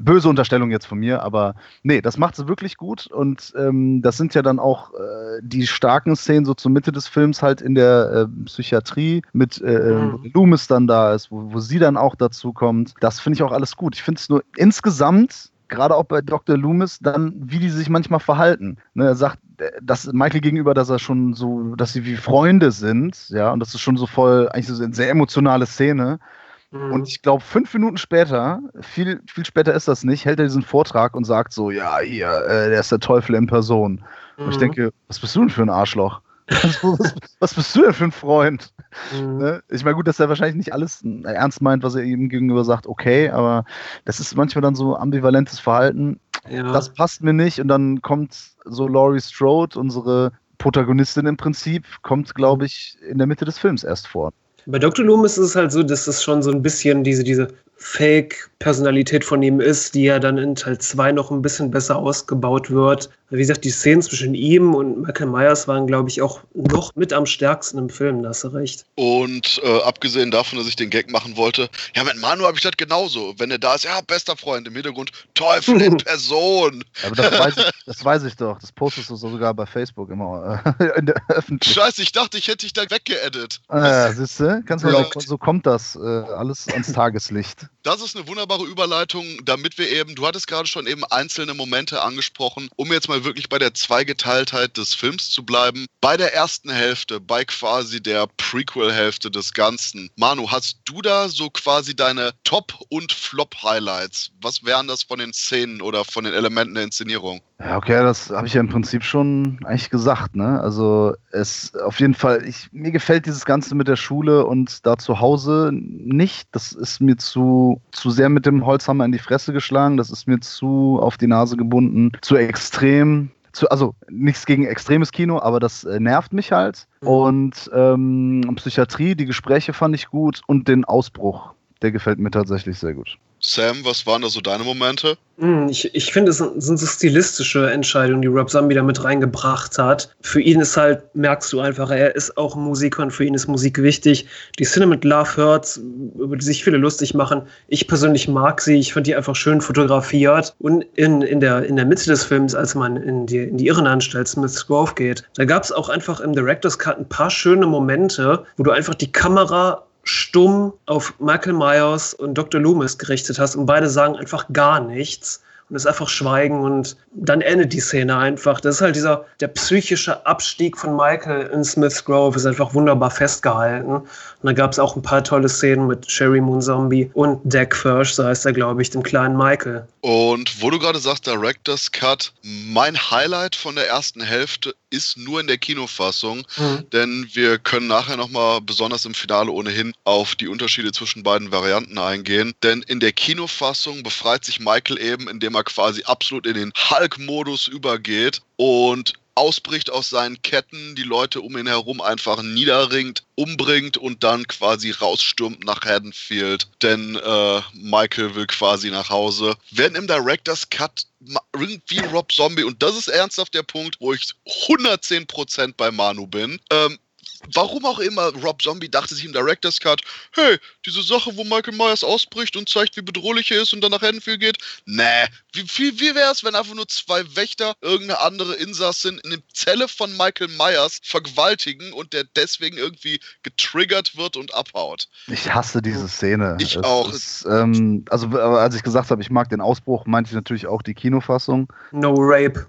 Böse Unterstellung jetzt von mir, aber nee, das macht sie wirklich gut und ähm, das sind ja dann auch äh, die starken Szenen so zur Mitte des Films halt in der äh, Psychiatrie mit äh, äh, mhm. Loomis dann da ist, wo, wo sie dann auch dazu kommt. Das finde ich auch alles gut. Ich finde es nur insgesamt gerade auch bei Dr. Loomis, dann, wie die sich manchmal verhalten. Ne, er sagt, dass Michael gegenüber, dass er schon so, dass sie wie Freunde sind, ja, und das ist schon so voll, eigentlich so eine sehr emotionale Szene. Mhm. Und ich glaube, fünf Minuten später, viel, viel später ist das nicht, hält er diesen Vortrag und sagt so, ja, hier, äh, der ist der Teufel in Person. Mhm. Und ich mhm. denke, was bist du denn für ein Arschloch? Was, was, bist du denn für ein Freund? Mhm. Ne? Ich meine, gut, dass er wahrscheinlich nicht alles ernst meint, was er ihm gegenüber sagt, okay, aber das ist manchmal dann so ambivalentes Verhalten. Ja. Das passt mir nicht und dann kommt so Laurie Strode, unsere Protagonistin im Prinzip, kommt, glaube ich, in der Mitte des Films erst vor. Bei Dr. Loomis ist es halt so, dass es schon so ein bisschen diese, diese Fake-Personalität von ihm ist, die ja dann in Teil 2 noch ein bisschen besser ausgebaut wird. Wie gesagt, die Szenen zwischen ihm und Michael Myers waren, glaube ich, auch noch mit am stärksten im Film, da hast du recht. Und äh, abgesehen davon, dass ich den Gag machen wollte, ja, mit Manu habe ich das genauso. Wenn er da ist, ja, bester Freund, im Hintergrund, Teufel in Person. Aber das weiß, ich, das weiß ich doch. Das postest du sogar bei Facebook immer äh, in der Öffentlichkeit. Scheiße, ich dachte, ich hätte dich da weggeedit. Ah, ja, siehst du? Kannst du so kommt das äh, alles ans Tageslicht. Das ist eine wunderbare Überleitung, damit wir eben, du hattest gerade schon eben einzelne Momente angesprochen, um jetzt mal wirklich bei der Zweigeteiltheit des Films zu bleiben. Bei der ersten Hälfte, bei quasi der Prequel-Hälfte des Ganzen. Manu, hast du da so quasi deine Top- und Flop-Highlights? Was wären das von den Szenen oder von den Elementen der Inszenierung? Ja, okay, das habe ich ja im Prinzip schon eigentlich gesagt, ne? Also es auf jeden Fall, ich, mir gefällt dieses Ganze mit der Schule und da zu Hause nicht. Das ist mir zu, zu sehr mit dem Holzhammer in die Fresse geschlagen, das ist mir zu auf die Nase gebunden, zu extrem. Zu, also nichts gegen extremes Kino, aber das äh, nervt mich halt. Mhm. Und ähm, Psychiatrie, die Gespräche fand ich gut und den Ausbruch, der gefällt mir tatsächlich sehr gut. Sam, was waren da so deine Momente? Hm, ich, ich finde, es sind so stilistische Entscheidungen, die Rob Zombie da mit reingebracht hat. Für ihn ist halt, merkst du einfach, er ist auch Musiker und für ihn ist Musik wichtig. Die Szene mit Love Hurts, über die sich viele lustig machen, ich persönlich mag sie. Ich finde die einfach schön fotografiert. Und in, in, der, in der Mitte des Films, als man in die, in die Irrenanstalt Smith's Grove geht, da gab es auch einfach im Director's Cut ein paar schöne Momente, wo du einfach die Kamera stumm auf Michael Myers und Dr. Loomis gerichtet hast und beide sagen einfach gar nichts und es einfach Schweigen und dann endet die Szene einfach. Das ist halt dieser, der psychische Abstieg von Michael in Smith's Grove ist einfach wunderbar festgehalten. Und da gab es auch ein paar tolle Szenen mit Sherry Moon Zombie und Deck Firsch, so heißt er, glaube ich, dem kleinen Michael. Und wo du gerade sagst, Director's Cut, mein Highlight von der ersten Hälfte ist nur in der Kinofassung, mhm. denn wir können nachher nochmal besonders im Finale ohnehin auf die Unterschiede zwischen beiden Varianten eingehen. Denn in der Kinofassung befreit sich Michael eben, indem er quasi absolut in den Hulk-Modus übergeht und ausbricht aus seinen Ketten, die Leute um ihn herum einfach niederringt, umbringt und dann quasi rausstürmt nach Haddonfield. Denn äh, Michael will quasi nach Hause. Wenn im Director's Cut irgendwie Rob Zombie, und das ist ernsthaft der Punkt, wo ich 110% bei Manu bin, ähm, warum auch immer, Rob Zombie dachte sich im Director's Cut, hey, diese Sache, wo Michael Myers ausbricht und zeigt, wie bedrohlich er ist und dann nach Haddonfield geht, nee, wie, wie, wie wäre es, wenn einfach nur zwei Wächter irgendeine andere Insassin in eine Zelle von Michael Myers vergewaltigen und der deswegen irgendwie getriggert wird und abhaut? Ich hasse diese Szene. Ich Es auch. Ist, ähm, also, aber als ich gesagt habe, ich mag den Ausbruch, meinte ich natürlich auch die Kinofassung. No Rape.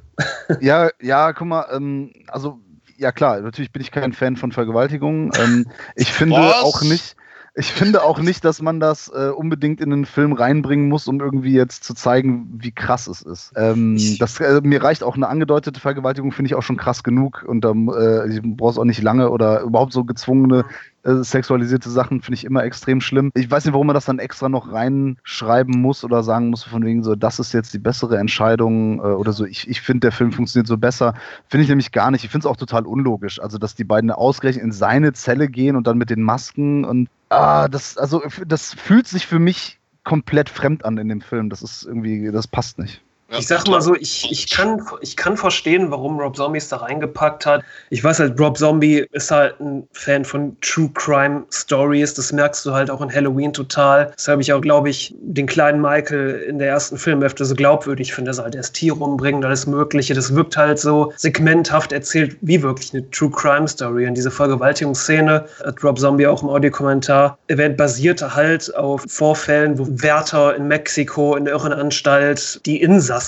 ja, ja, guck mal, ähm, also, ja klar, natürlich bin ich kein Fan von Vergewaltigungen. Ähm, ich finde Was? auch nicht. Ich finde auch nicht, dass man das äh, unbedingt in den Film reinbringen muss, um irgendwie jetzt zu zeigen, wie krass es ist. Ähm, das, äh, mir reicht auch eine angedeutete Vergewaltigung, finde ich auch schon krass genug. Und da äh, brauchst auch nicht lange oder überhaupt so gezwungene äh, sexualisierte Sachen finde ich immer extrem schlimm. Ich weiß nicht, warum man das dann extra noch reinschreiben muss oder sagen muss, von wegen so, das ist jetzt die bessere Entscheidung äh, oder so. Ich, ich finde, der Film funktioniert so besser. Finde ich nämlich gar nicht. Ich finde es auch total unlogisch. Also, dass die beiden ausgerechnet in seine Zelle gehen und dann mit den Masken und ah, das, also das fühlt sich für mich komplett fremd an in dem Film. Das ist irgendwie, das passt nicht. Ja, Ich sag mal so, ich, ich, kann, ich kann verstehen, warum Rob Zombie es da reingepackt hat. Ich weiß halt, Rob Zombie ist halt ein Fan von True Crime Stories. Das merkst du halt auch in Halloween total. Deshalb ich auch, glaube ich, den kleinen Michael in der ersten Filmhälfte so glaubwürdig finde, dass er halt das Tier umbringt, alles Mögliche. Das wirkt halt so segmenthaft erzählt, wie wirklich eine True Crime Story. Und diese Vergewaltigungsszene, hat Rob Zombie auch im Audiokommentar erwähnt, basierte halt auf Vorfällen, wo Wärter in Mexiko in der Irrenanstalt die Insassen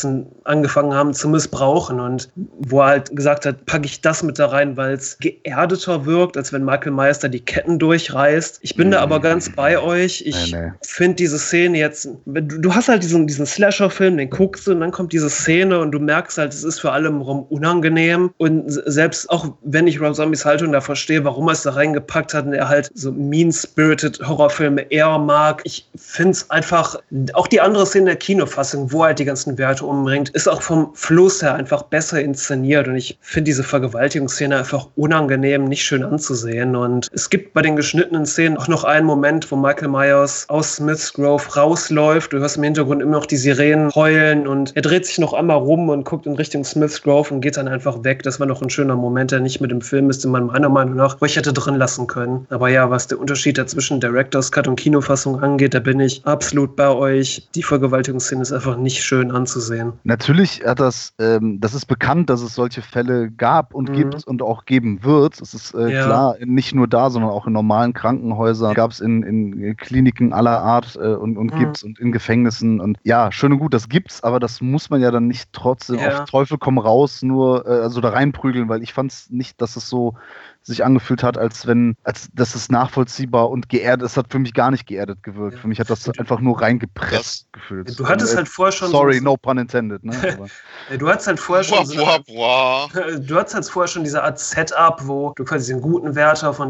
angefangen haben zu missbrauchen und wo er halt gesagt hat, packe ich das mit da rein, weil es geerdeter wirkt, als wenn Michael da die Ketten durchreißt. Ich bin da aber ganz bei euch. Ich Nee, nee. finde diese Szene jetzt, du, du hast halt diesen, diesen Slasher-Film, den guckst du und dann kommt diese Szene und du merkst halt, es ist für alle im Raum unangenehm und selbst auch wenn ich Rob Zombies Haltung da verstehe, warum er es da reingepackt hat und er halt so mean-spirited Horrorfilme eher mag, ich finde es einfach, auch die andere Szene der Kinofassung, wo halt die ganzen Werte umbringt, ist auch vom Fluss her einfach besser inszeniert und ich finde diese Vergewaltigungsszene einfach unangenehm, nicht schön anzusehen und es gibt bei den geschnittenen Szenen auch noch einen Moment, wo Michael Myers aus Smith's Grove rausläuft, du hörst im Hintergrund immer noch die Sirenen heulen und er dreht sich noch einmal rum und guckt in Richtung Smith's Grove und geht dann einfach weg. Das war noch ein schöner Moment, der nicht mit dem Film ist, den man meiner Meinung nach ruhig hätte drin lassen können. Aber ja, was der Unterschied da zwischen Director's Cut und Kinofassung angeht, da bin ich absolut bei euch. Die Vergewaltigungsszene ist einfach nicht schön anzusehen. Natürlich hat das, ähm, das ist bekannt, dass es solche Fälle gab und Mhm. gibt und auch geben wird. Es ist äh, Ja. klar, nicht nur da, sondern auch in normalen Krankenhäusern. Gab es in, in Kliniken aller Art äh, und, und Mhm. gibt's und in Gefängnissen. Und ja, schön und gut, das gibt's, aber das muss man ja dann nicht trotzdem Ja. auf Teufel komm raus nur äh, also da reinprügeln, weil ich fand es nicht, dass es so sich angefühlt hat, als wenn, als das ist nachvollziehbar und geerdet. Es hat für mich gar nicht geerdet gewirkt. Ja. Für mich hat das einfach nur reingepresst gefühlt. Du hattest Äh, halt vorher schon Sorry, so, no pun intended. Ne? Aber, Ja, Du hattest halt vorher schon so wah. Du hattest halt vorher schon diese Art Setup, wo du quasi den guten Wärter von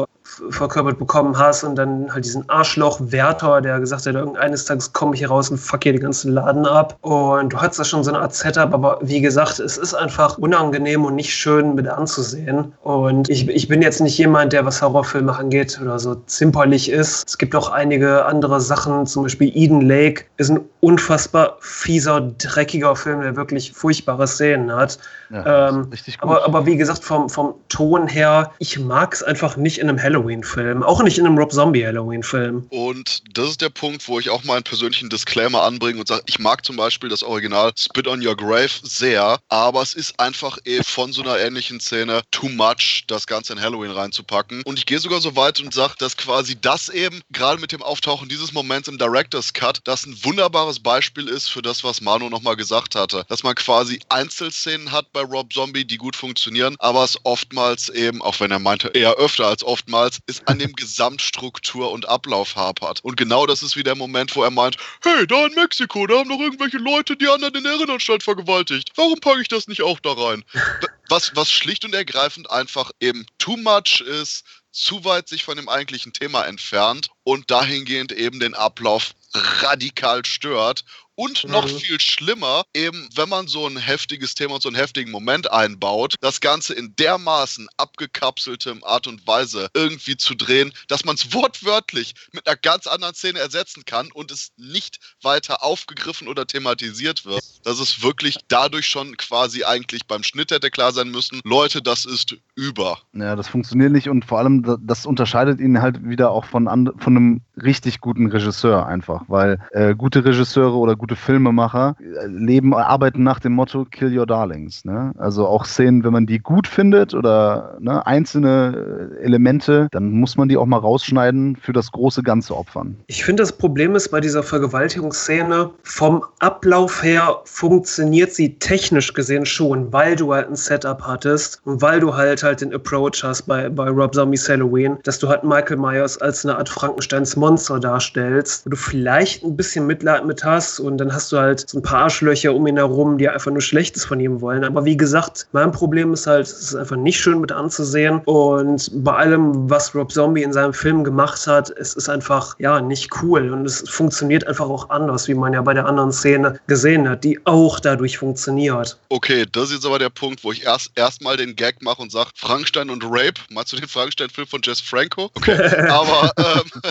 f- verkörpert bekommen hast und dann halt diesen Arschloch-Wärter, der gesagt hat, irgendeines Tages komme ich hier raus und fuck hier den ganzen Laden ab. Und du hattest da schon so eine Art Setup, aber wie gesagt, es ist einfach unangenehm und nicht schön mit anzusehen. Und ich, ich bin jetzt nicht jemand, der was Horrorfilme angeht oder so zimperlich ist. Es gibt auch einige andere Sachen, zum Beispiel Eden Lake ist ein unfassbar fieser, dreckiger Film, der wirklich furchtbare Szenen hat. ja, Ähm, richtig gut. Aber, aber wie gesagt, vom, vom Ton her, ich mag es einfach nicht in einem Halloween-Film. Auch nicht in einem Rob Zombie-Halloween-Film. Und das ist der Punkt, wo ich auch meinen persönlichen Disclaimer anbringe und sage, ich mag zum Beispiel das Original Spit on Your Grave sehr, aber es ist einfach eh von so einer ähnlichen Szene too much, das Ganze in Halloween reinzupacken. Und ich gehe sogar so weit und sage, dass quasi das eben, gerade mit dem Auftauchen dieses Moments im Director's Cut, das ein wunderbares Beispiel ist für das, was Manu nochmal gesagt hatte. Dass man quasi Einzelszenen hat bei Rob Zombie, die gut funktionieren, aber es oftmals eben, auch wenn er meinte, eher öfter als oftmals, ist an dem Gesamtstruktur und Ablauf hapert. Und genau das ist wie der Moment, wo er meint, hey, da in Mexiko, da haben noch irgendwelche Leute die anderen in der Irrenanstalt vergewaltigt. Warum packe ich das nicht auch da rein? Was, was schlicht und ergreifend einfach eben too much ist, zu weit sich von dem eigentlichen Thema entfernt und dahingehend eben den Ablauf radikal stört Und noch mhm. viel schlimmer, eben wenn man so ein heftiges Thema und so einen heftigen Moment einbaut, das Ganze in dermaßen abgekapseltem Art und Weise irgendwie zu drehen, dass man es wortwörtlich mit einer ganz anderen Szene ersetzen kann und es nicht weiter aufgegriffen oder thematisiert wird. Das ist wirklich dadurch schon quasi eigentlich beim Schnitt hätte klar sein müssen, Leute, das ist über. Ja, das funktioniert nicht und vor allem, das unterscheidet ihn halt wieder auch von, von einem richtig guten Regisseur einfach, weil äh, gute Regisseure oder gute Filmemacher äh, leben, arbeiten nach dem Motto Kill Your Darlings. Ne? Also auch Szenen, wenn man die gut findet oder ne, einzelne äh, Elemente, dann muss man die auch mal rausschneiden, für das große Ganze opfern. Ich finde, das Problem ist bei dieser Vergewaltigungsszene, vom Ablauf her funktioniert sie technisch gesehen schon, weil du halt ein Setup hattest und weil du halt halt den Approach hast bei, bei Rob Zombie's Halloween, dass du halt Michael Myers als eine Art Frankensteins Monster darstellst, wo du vielleicht ein bisschen Mitleid mit hast und dann hast du halt so ein paar Arschlöcher um ihn herum, die einfach nur Schlechtes von ihm wollen. Aber wie gesagt, mein Problem ist halt, es ist einfach nicht schön mit anzusehen und bei allem, was Rob Zombie in seinem Film gemacht hat, es ist einfach, ja, nicht cool und es funktioniert einfach auch anders, wie man ja bei der anderen Szene gesehen hat, die auch dadurch funktioniert. Okay, das ist jetzt aber der Punkt, wo ich erst erstmal den Gag mache und sage, Frankenstein und Rape, meinst du den Frankenstein-Film von Jess Franco? Okay, aber, ähm,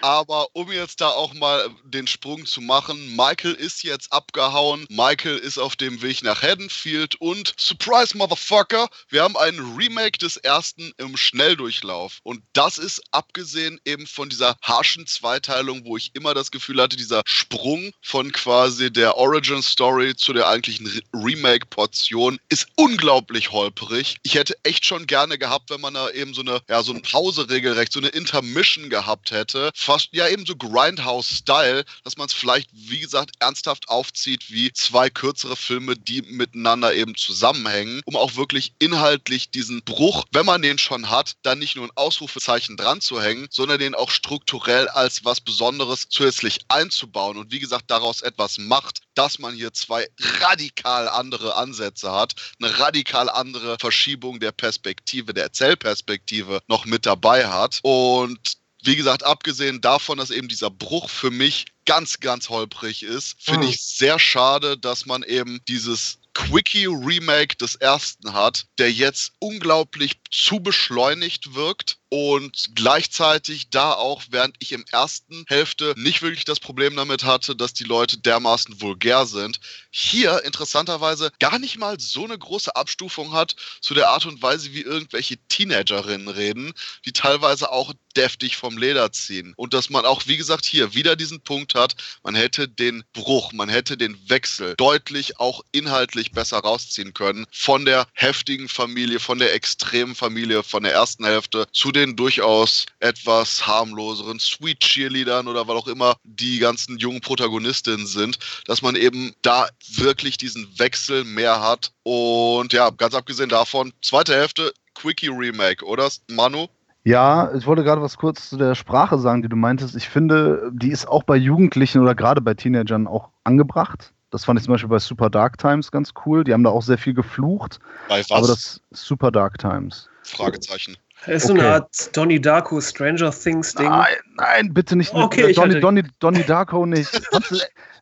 aber um jetzt da auch mal den Sprung zu machen, Michael ist jetzt abgehauen, Michael ist auf dem Weg nach Haddonfield und Surprise Motherfucker, wir haben ein Remake des ersten im Schnelldurchlauf und das ist abgesehen eben von dieser harschen Zweiteilung, wo ich immer das Gefühl hatte, dieser Sprung von quasi der Origin Story zu der eigentlichen Remake-Portion ist unglaublich holperig. Ich hätte echt schon gerne gehabt, wenn man da eben so eine, ja, so eine Pause regelrecht, so eine Intermission gehabt hätte. Fast, ja, eben so Grindhouse-Style, dass man es vielleicht, wie gesagt, ernsthaft aufzieht wie zwei kürzere Filme, die miteinander eben zusammenhängen, um auch wirklich inhaltlich diesen Bruch, wenn man den schon hat, dann nicht nur ein Ausrufezeichen dran zu hängen, sondern den auch strukturell als was Besonderes zusätzlich einzubauen und wie gesagt daraus etwas macht, dass man hier zwei radikal andere Ansätze hat, eine radikal andere Verschiebung der Perspektive, der Erzählperspektive noch mit dabei hat. Und wie gesagt, abgesehen davon, dass eben dieser Bruch für mich ganz, ganz holprig ist, finde mhm. ich sehr schade, dass man eben dieses Quickie-Remake des ersten hat, der jetzt unglaublich zu beschleunigt wirkt und gleichzeitig da auch, während ich im ersten Hälfte nicht wirklich das Problem damit hatte, dass die Leute dermaßen vulgär sind, hier interessanterweise gar nicht mal so eine große Abstufung hat zu der Art und Weise, wie irgendwelche Teenagerinnen reden, die teilweise auch deftig vom Leder ziehen. Und dass man auch, wie gesagt, hier wieder diesen Punkt hat, man hätte den Bruch, man hätte den Wechsel deutlich auch inhaltlich besser rausziehen können von der heftigen Familie, von der extremen Familie, von der ersten Hälfte zu den durchaus etwas harmloseren Sweet Cheerleadern oder was auch immer die ganzen jungen Protagonistinnen sind, dass man eben da wirklich diesen Wechsel mehr hat. Und ja, ganz abgesehen davon, zweite Hälfte, Quickie Remake, oder Manu? Ja, ich wollte gerade was kurz zu der Sprache sagen, die du meintest. Ich finde, die ist auch bei Jugendlichen oder gerade bei Teenagern auch angebracht. Das fand ich zum Beispiel bei Super Dark Times ganz cool. Die haben da auch sehr viel geflucht. Bei was? Aber das Super Dark Times. Fragezeichen. Das ist okay. so eine Art Donnie Darko Stranger Things Ding. Nein, nein, bitte nicht. Okay, mit, Donnie, Donnie, Donnie Darko nicht.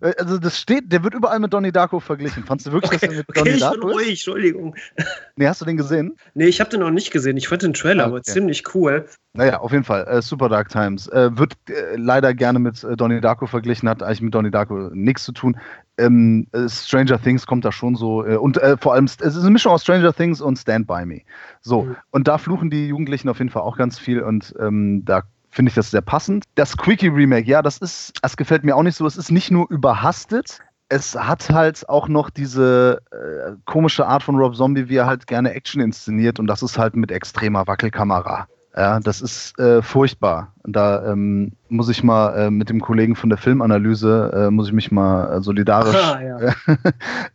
Äh, also das steht, der wird überall mit Donnie Darko verglichen. Fandst du wirklich, okay, dass er mit okay, Donnie Darko bin ruhig, Entschuldigung. Nee, hast du den gesehen? Nee, ich habe den noch nicht gesehen. Ich fand den Trailer okay. aber ziemlich cool. Naja, auf jeden Fall. Äh, Super Dark Times. Äh, wird äh, leider gerne mit äh, Donnie Darko verglichen, hat eigentlich mit Donnie Darko nichts zu tun. Ähm, äh, Stranger Things kommt da schon so. und vor allem, es ist eine Mischung aus Stranger Things und Stand By Me. So, mhm. und da fluchen die Jugendlichen auf jeden Fall auch ganz viel und ähm, da finde ich das sehr passend. Das Quickie Remake, ja, das ist, das gefällt mir auch nicht so. Es ist nicht nur überhastet, es hat halt auch noch diese äh, komische Art von Rob Zombie, wie er halt gerne Action inszeniert und das ist halt mit extremer Wackelkamera. Ja, das ist äh, furchtbar. Da ähm, muss ich mal äh, mit dem Kollegen von der Filmanalyse, äh, muss ich mich mal äh, solidarisch ah, ja.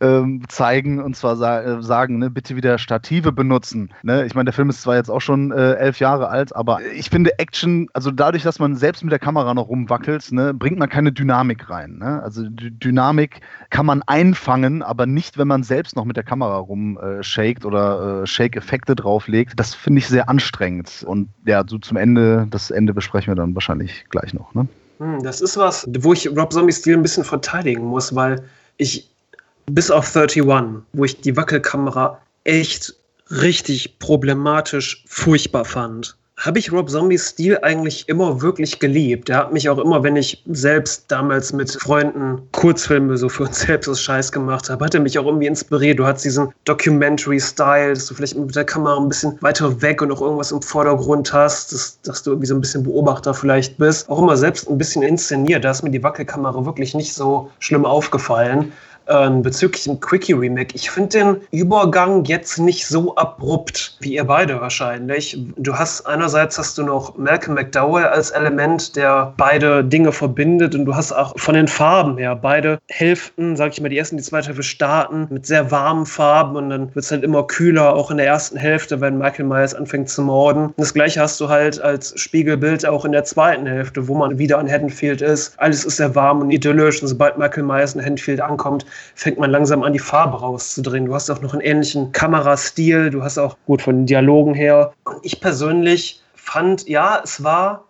ähm, zeigen und zwar sa äh, sagen, ne, bitte wieder Stative benutzen. Ne? Ich meine, der Film ist zwar jetzt auch schon äh, elf Jahre alt, aber ich finde Action, also dadurch, dass man selbst mit der Kamera noch rumwackelt, ne, bringt man keine Dynamik rein. Ne? Also D Dynamik kann man einfangen, aber nicht, wenn man selbst noch mit der Kamera rumshakt oder Shake-Effekte drauflegt. Das finde ich sehr anstrengend. Und ja, so zum Ende, das Ende besprechen wir dann wahrscheinlich gleich noch. Ne? Hm, das ist was, wo ich Rob Zombies Stil ein bisschen verteidigen muss, weil ich bis auf 31, wo ich die Wackelkamera echt richtig problematisch furchtbar fand habe ich Rob Zombies Stil eigentlich immer wirklich geliebt. Er hat mich auch immer, wenn ich selbst damals mit Freunden Kurzfilme so für uns selbst aus Scheiß gemacht habe, hat er mich auch irgendwie inspiriert. Du hast diesen Documentary-Style, dass du vielleicht mit der Kamera ein bisschen weiter weg und auch irgendwas im Vordergrund hast, dass, dass du irgendwie so ein bisschen Beobachter vielleicht bist. Auch immer selbst ein bisschen inszeniert. Da ist mir die Wackelkamera wirklich nicht so schlimm aufgefallen ähm, bezüglich dem Quickie Remake. Ich finde den Übergang jetzt nicht so abrupt wie ihr beide wahrscheinlich. Du hast einerseits hast du noch Malcolm McDowell als Element, der beide Dinge verbindet und du hast auch von den Farben her beide Hälften, sag ich mal, die erste und die zweite Hälfte starten mit sehr warmen Farben und dann wird es halt immer kühler, auch in der ersten Hälfte, wenn Michael Myers anfängt zu morden. Und das gleiche hast du halt als Spiegelbild auch in der zweiten Hälfte, wo man wieder an Haddonfield ist. Alles ist sehr warm und idyllisch und sobald Michael Myers in Haddonfield ankommt, fängt man langsam an, die Farbe rauszudrehen. Du hast auch noch einen ähnlichen Kamerastil, du hast auch gut von den Dialogen her. Und ich persönlich fand, ja, es war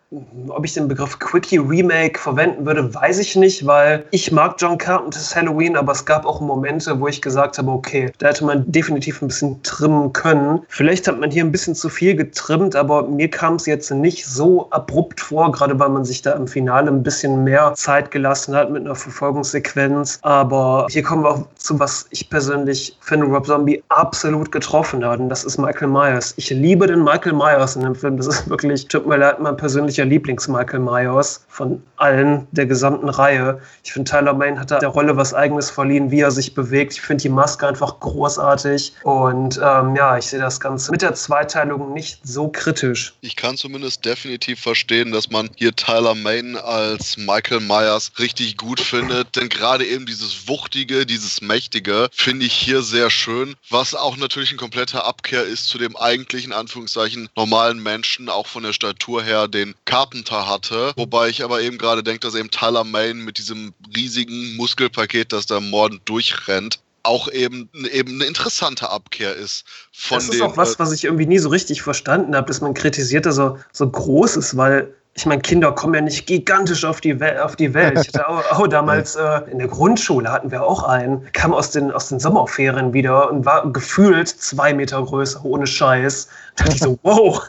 ob ich den Begriff Quickie Remake verwenden würde, weiß ich nicht, weil ich mag John Carpenters Halloween, aber es gab auch Momente, wo ich gesagt habe, okay, da hätte man definitiv ein bisschen trimmen können. Vielleicht hat man hier ein bisschen zu viel getrimmt, aber mir kam es jetzt nicht so abrupt vor, gerade weil man sich da im Finale ein bisschen mehr Zeit gelassen hat mit einer Verfolgungssequenz. Aber hier kommen wir auch zu, was ich persönlich finde, Rob Zombie absolut getroffen hat. Und das ist Michael Myers. Ich liebe den Michael Myers in dem Film. Das ist wirklich, tut mir leid, mein persönlicher persönlicher Lieblings-Michael Myers von allen der gesamten Reihe. Ich finde, Tyler Main hat da der Rolle was Eigenes verliehen, wie er sich bewegt. Ich finde die Maske einfach großartig. Und ähm, ja, ich sehe das Ganze mit der Zweiteilung nicht so kritisch. Ich kann zumindest definitiv verstehen, dass man hier Tyler Main als Michael Myers richtig gut findet. Denn gerade eben dieses Wuchtige, dieses Mächtige finde ich hier sehr schön. Was auch natürlich ein kompletter Abkehr ist zu dem eigentlichen, Anführungszeichen, normalen Menschen, auch von der Statur her, den Carpenter hatte. Wobei ich aber eben gerade denke, dass eben Tyler Main mit diesem riesigen Muskelpaket, das da mordend durchrennt, auch eben, eben eine interessante Abkehr ist. Von das ist dem, auch was, äh, was ich irgendwie nie so richtig verstanden habe, dass man kritisiert, dass er so groß ist, weil ich meine, Kinder kommen ja nicht gigantisch auf die, Wel auf die Welt. Ich hatte auch, auch damals äh, in der Grundschule hatten wir auch einen, kam aus den, aus den Sommerferien wieder und war gefühlt zwei Meter größer, ohne Scheiß. Da dachte ich so, wow.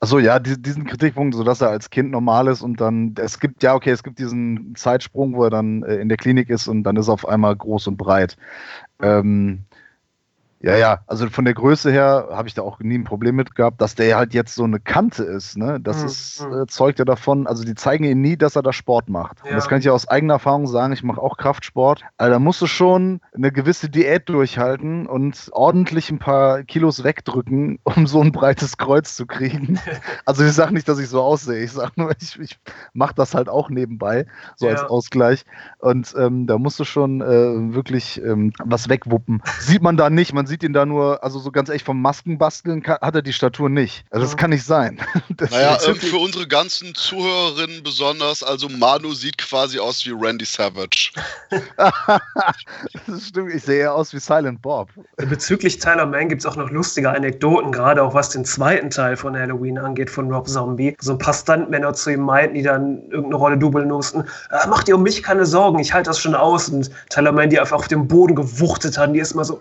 Achso, ja, diesen Kritikpunkt, so dass er als Kind normal ist und dann, es gibt, ja, okay, es gibt diesen Zeitsprung, wo er dann äh, in der Klinik ist und dann ist er auf einmal groß und breit. Ähm, ja, ja, also von der Größe her habe ich da auch nie ein Problem mit gehabt, dass der halt jetzt so eine Kante ist, ne? Das mhm. ist, hm. äh, zeugt ja davon, also die zeigen ihm nie, dass er da Sport macht. Ja. Und das kann ich ja aus eigener Erfahrung sagen, ich mache auch Kraftsport. Also da musst du schon eine gewisse Diät durchhalten und ordentlich ein paar Kilos wegdrücken, um so ein breites Kreuz zu kriegen. also ich sage nicht, dass ich so aussehe, ich sage nur, ich, ich mache das halt auch nebenbei, so ja. als Ausgleich. Und ähm, da musst du schon äh, wirklich ähm, was wegwuppen. Sieht man da nicht, man sieht ihn da nur, also so ganz ehrlich, vom Maskenbasteln hat er die Statur nicht. Also das kann nicht sein. Das naja, ähm, für unsere ganzen Zuhörerinnen besonders, also Manu sieht quasi aus wie Randy Savage. das stimmt, ich sehe eher aus wie Silent Bob. Bezüglich Tyler Mann gibt es auch noch lustige Anekdoten, gerade auch was den zweiten Teil von Halloween angeht, von Rob Zombie. So ein paar Stuntmänner zu ihm meinten, die dann irgendeine Rolle dubeln mussten. Äh, mach dir um mich keine Sorgen, ich halte das schon aus. Und Tyler Mann, die einfach auf dem Boden gewuchtet haben, die ist mal so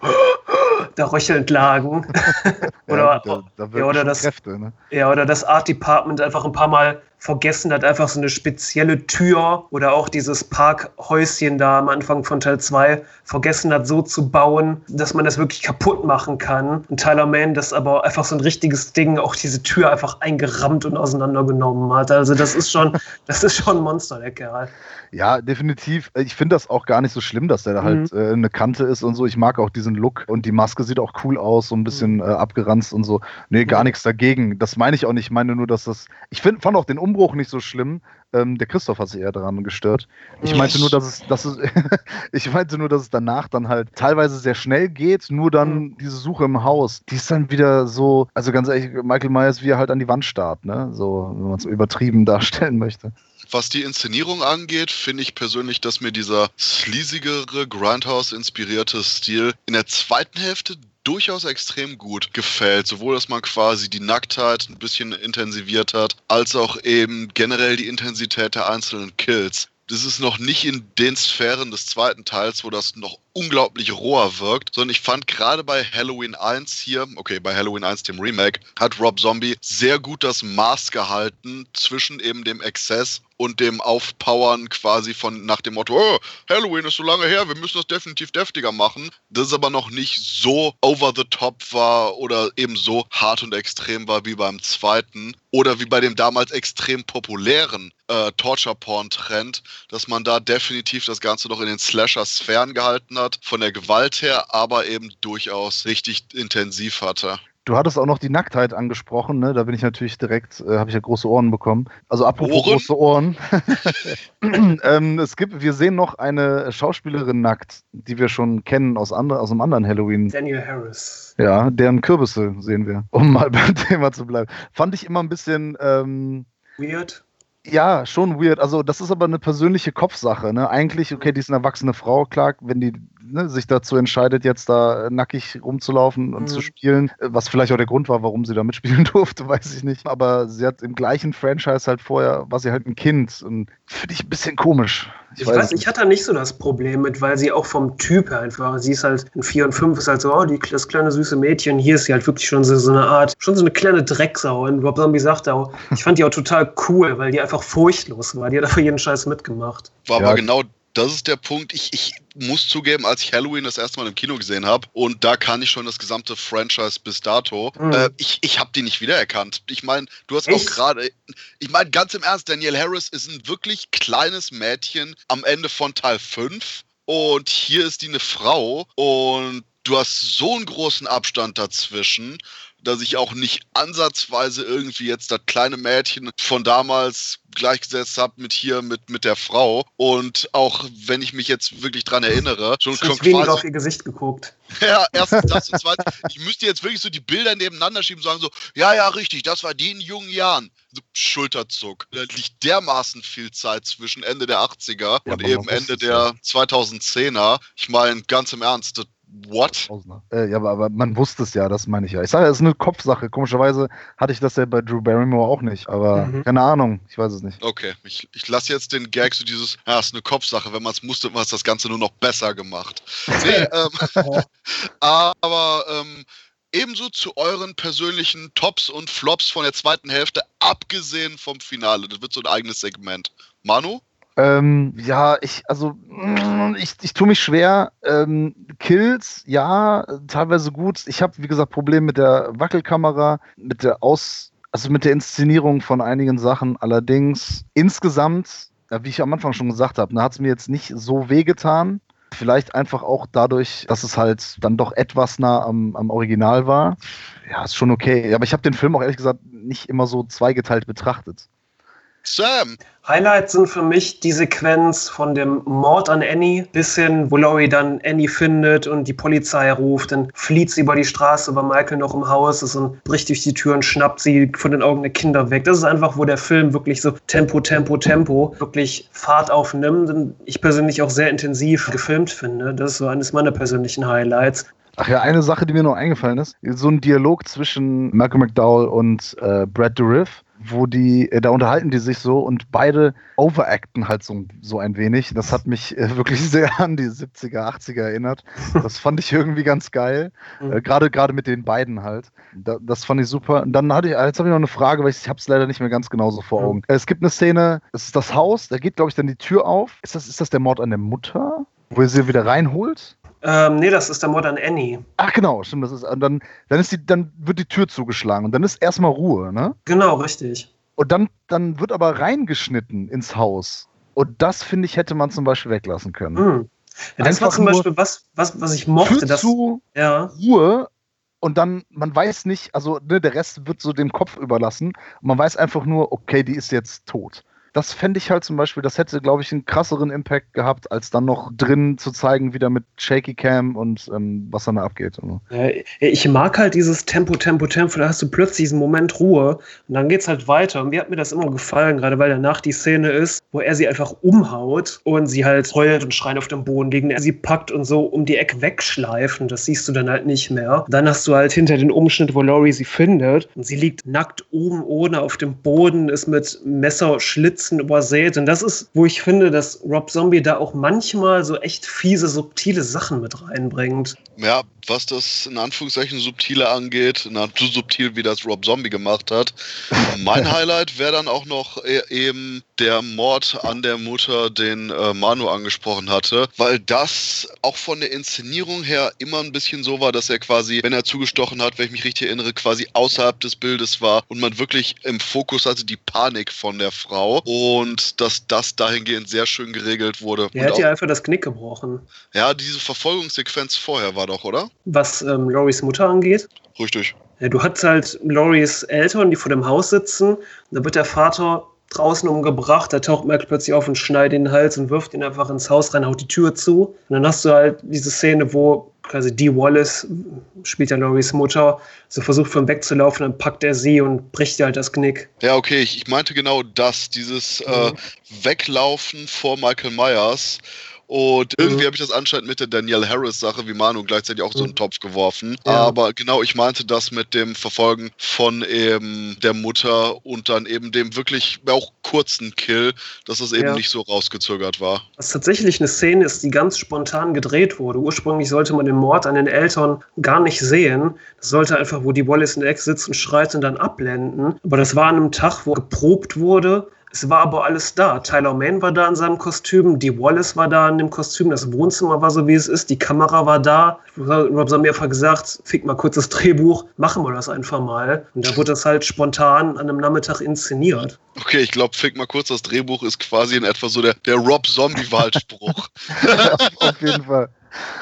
da röchelnd lagen. oder, ja, da, da ja, oder das, Kräfte, ne? ja, oder das Art Department einfach ein paar Mal vergessen hat, einfach so eine spezielle Tür oder auch dieses Parkhäuschen da am Anfang von Teil 2 vergessen hat, so zu bauen, dass man das wirklich kaputt machen kann. Und Tyler Mann das aber einfach so ein richtiges Ding, auch diese Tür einfach eingerammt und auseinandergenommen hat. Also das ist schon, das ist schon ein Monster, der Kerl. Ja, definitiv. Ich finde das auch gar nicht so schlimm, dass der da halt mhm. äh, eine Kante ist und so. Ich mag auch diesen Look und die Maske sieht auch cool aus, so ein bisschen mhm. äh, abgeranzt und so. Nee, gar mhm. nichts dagegen. Das meine ich auch nicht. Ich meine nur, dass das. Ich find, fand auch den Umbruch nicht so schlimm. Ähm, der Christoph hat sich eher daran gestört. Ich meinte nur, dass es, dass es ich meinte nur, dass es danach dann halt teilweise sehr schnell geht, nur dann mhm. diese Suche im Haus, die ist dann wieder so, also ganz ehrlich, Michael Myers, wie er halt an die Wand starrt, ne? So, wenn man es übertrieben darstellen möchte. Was die Inszenierung angeht, finde ich persönlich, dass mir dieser sleasigere, Grindhouse-inspirierte Stil in der zweiten Hälfte durchaus extrem gut gefällt. Sowohl, dass man quasi die Nacktheit ein bisschen intensiviert hat, als auch eben generell die Intensität der einzelnen Kills das ist noch nicht in den Sphären des zweiten Teils, wo das noch unglaublich roher wirkt, sondern ich fand gerade bei Halloween 1 hier, okay, bei Halloween 1, dem Remake, hat Rob Zombie sehr gut das Maß gehalten zwischen eben dem Exzess und dem Aufpowern quasi von nach dem Motto, oh, Halloween ist so lange her, wir müssen das definitiv deftiger machen. Das aber noch nicht so over the top war oder eben so hart und extrem war wie beim zweiten oder wie bei dem damals extrem populären äh, Torture-Porn-Trend, dass man da definitiv das Ganze noch in den Slasher-Sphären gehalten hat, von der Gewalt her, aber eben durchaus richtig intensiv hatte. Du hattest auch noch die Nacktheit angesprochen, ne? Da bin ich natürlich direkt, äh, habe ich ja große Ohren bekommen. Also apropos Ohren? große Ohren. ähm, es gibt, wir sehen noch eine Schauspielerin nackt, die wir schon kennen aus, andre, aus einem anderen Halloween. Daniel Harris. Ja, deren Kürbisse sehen wir, um mal beim Thema zu bleiben. Fand ich immer ein bisschen ähm, weird. Ja, schon weird. Also, das ist aber eine persönliche Kopfsache. Ne? Eigentlich, okay, die ist eine erwachsene Frau, klar, wenn die ne, sich dazu entscheidet, jetzt da nackig rumzulaufen und mhm. zu spielen, was vielleicht auch der Grund war, warum sie da mitspielen durfte, weiß ich nicht. Aber sie hat im gleichen Franchise halt vorher, war sie halt ein Kind und finde ich ein bisschen komisch. Ich, ich weiß, ich hatte da nicht so das Problem mit, weil sie auch vom Typ her einfach, sie ist halt in 4 und 5 ist halt so, oh, die, das kleine süße Mädchen, hier ist sie halt wirklich schon so, so eine Art, schon so eine kleine Drecksau. Und Rob Zombie sagt auch, ich fand die auch total cool, weil die einfach furchtlos war. Die hat einfach jeden Scheiß mitgemacht. War ja. aber genau das ist der Punkt. Ich, ich muss zugeben, als ich Halloween das erste Mal im Kino gesehen habe, und da kann ich schon das gesamte Franchise bis dato, mhm. äh, ich, ich habe die nicht wiedererkannt. Ich meine, du hast Echt? auch gerade, ich meine, ganz im Ernst, Danielle Harris ist ein wirklich kleines Mädchen am Ende von Teil 5. Und hier ist die eine Frau und du hast so einen großen Abstand dazwischen dass ich auch nicht ansatzweise irgendwie jetzt das kleine Mädchen von damals gleichgesetzt habe mit hier, mit, mit der Frau. Und auch wenn ich mich jetzt wirklich dran erinnere, schon ich wenig auf ihr Gesicht geguckt. Ja, erstens das und zweitens, ich müsste jetzt wirklich so die Bilder nebeneinander schieben und sagen so, ja, ja, richtig, das war die in jungen Jahren. So Schulterzuck. Da liegt dermaßen viel Zeit zwischen Ende der 80er ja, und eben Ende der 2010er. Ich meine, ganz im Ernst, das What? Äh, ja, aber, aber, man wusste es ja, das meine ich ja. Ich sage, es ist eine Kopfsache. Komischerweise hatte ich das ja bei Drew Barrymore auch nicht, aber mhm. keine Ahnung, ich weiß es nicht. Okay, ich, ich lasse jetzt den Gag so dieses, ja, es ist eine Kopfsache. Wenn man es musste, war es das Ganze nur noch besser gemacht. Nee, ähm, aber ähm, ebenso zu euren persönlichen Tops und Flops von der zweiten Hälfte, abgesehen vom Finale. Das wird so ein eigenes Segment. Manu? Ähm, ja, ich, also, mm, ich, ich tue mich schwer. Ähm, Kills, ja, teilweise gut. Ich habe, wie gesagt, Probleme mit der Wackelkamera, mit der Aus, also mit der Inszenierung von einigen Sachen. Allerdings insgesamt, wie ich am Anfang schon gesagt habe, hat es mir jetzt nicht so wehgetan. Vielleicht einfach auch dadurch, dass es halt dann doch etwas nah am, am Original war. Ja, ist schon okay. Aber ich habe den Film auch ehrlich gesagt nicht immer so zweigeteilt betrachtet. Sam. Highlights sind für mich die Sequenz von dem Mord an Annie bis hin, wo Laurie dann Annie findet und die Polizei ruft. Dann flieht sie über die Straße, weil Michael noch im Haus ist und bricht durch die Tür und schnappt sie von den Augen der Kinder weg. Das ist einfach, wo der Film wirklich so Tempo, Tempo, Tempo wirklich Fahrt aufnimmt und ich persönlich auch sehr intensiv gefilmt finde. Das ist so eines meiner persönlichen Highlights. Ach ja, eine Sache, die mir noch eingefallen ist, so ein Dialog zwischen Malcolm McDowell und äh, Brad Dourif wo die, äh, da unterhalten die sich so und beide overacten halt so, so ein wenig. Das hat mich äh, wirklich sehr an die 70er, 80er erinnert. Das fand ich irgendwie ganz geil. Mhm. Äh, gerade gerade mit den beiden halt. Da, das fand ich super. Und dann hatte ich, jetzt habe ich noch eine Frage, weil ich, habe es leider nicht mehr ganz genauso vor mhm. Augen. Es gibt eine Szene, es ist das Haus, da geht, glaube ich, dann die Tür auf. Ist das, ist das der Mord an der Mutter? Wo er sie wieder reinholt? Ähm, nee, das ist der Mord an Annie. Ach genau, stimmt. Das ist, dann, dann, ist die, dann wird die Tür zugeschlagen und dann ist erstmal Ruhe, ne? Genau, richtig. Und dann, dann wird aber reingeschnitten ins Haus. Und das, finde ich, hätte man zum Beispiel weglassen können. Mhm. Ja, das war zum Beispiel was, was, was ich mochte. Dass, zu ja. Ruhe und dann, man weiß nicht, also ne, der Rest wird so dem Kopf überlassen. Und man weiß einfach nur, okay, die ist jetzt tot das fände ich halt zum Beispiel, das hätte, glaube ich, einen krasseren Impact gehabt, als dann noch drin zu zeigen, wieder mit Shaky Cam und ähm, was dann da abgeht. Ja, ich mag halt dieses Tempo, Tempo, Tempo, da hast du plötzlich diesen Moment Ruhe und dann geht es halt weiter. Und mir hat mir das immer gefallen, gerade weil danach die Szene ist, wo er sie einfach umhaut und sie halt heult und schreit auf dem Boden liegen, er sie packt und so um die Ecke wegschleifen. Das siehst du dann halt nicht mehr. Dann hast du halt hinter den Umschnitt, wo Laurie sie findet und sie liegt nackt oben ohne auf dem Boden, ist mit Messerschlitzen übersät. Und das ist, wo ich finde, dass Rob Zombie da auch manchmal so echt fiese, subtile Sachen mit reinbringt. Ja, was das in Anführungszeichen subtile angeht, na, so subtil wie das Rob Zombie gemacht hat. Mein Highlight wäre dann auch noch e eben der Mord an der Mutter, den äh, Manu angesprochen hatte, weil das auch von der Inszenierung her immer ein bisschen so war, dass er quasi, wenn er zugestochen hat, wenn ich mich richtig erinnere, quasi außerhalb des Bildes war und man wirklich im Fokus hatte die Panik von der Frau und dass das dahingehend sehr schön geregelt wurde. Er hat ja einfach das Knick gebrochen. Ja, diese Verfolgungssequenz vorher war doch, oder? Was ähm, Loris Mutter angeht. Richtig. Ja, du hast halt Loris Eltern, die vor dem Haus sitzen. Da wird der Vater draußen umgebracht. Da taucht Michael plötzlich auf und schneidet den Hals und wirft ihn einfach ins Haus rein, haut die Tür zu. Und dann hast du halt diese Szene, wo quasi Dee Wallace, spielt ja Loris Mutter, so versucht von wegzulaufen, dann packt er sie und bricht ihr halt das Knick. Ja, okay, ich, ich meinte genau das, dieses mhm. äh, Weglaufen vor Michael Myers und irgendwie mhm. habe ich das anscheinend mit der Danielle Harris-Sache wie Manu gleichzeitig auch so einen mhm. Topf geworfen. Ja. Aber genau, ich meinte das mit dem Verfolgen von eben der Mutter und dann eben dem wirklich auch kurzen Kill, dass das eben ja. nicht so rausgezögert war. Was tatsächlich eine Szene ist, die ganz spontan gedreht wurde. Ursprünglich sollte man den Mord an den Eltern gar nicht sehen. Das sollte einfach, wo die Wallace in der Ecke sitzt und schreit und dann abblenden. Aber das war an einem Tag, wo geprobt wurde es war aber alles da. Tyler Main war da in seinem Kostüm, die Wallace war da in dem Kostüm, das Wohnzimmer war so, wie es ist, die Kamera war da. Rob Zombie hat gesagt, fick mal kurz das Drehbuch, machen wir das einfach mal. Und da wurde das halt spontan an einem Nachmittag inszeniert. Okay, ich glaube, fick mal kurz das Drehbuch ist quasi in etwa so der, der Rob Zombie-Wahlspruch. Auf jeden Fall.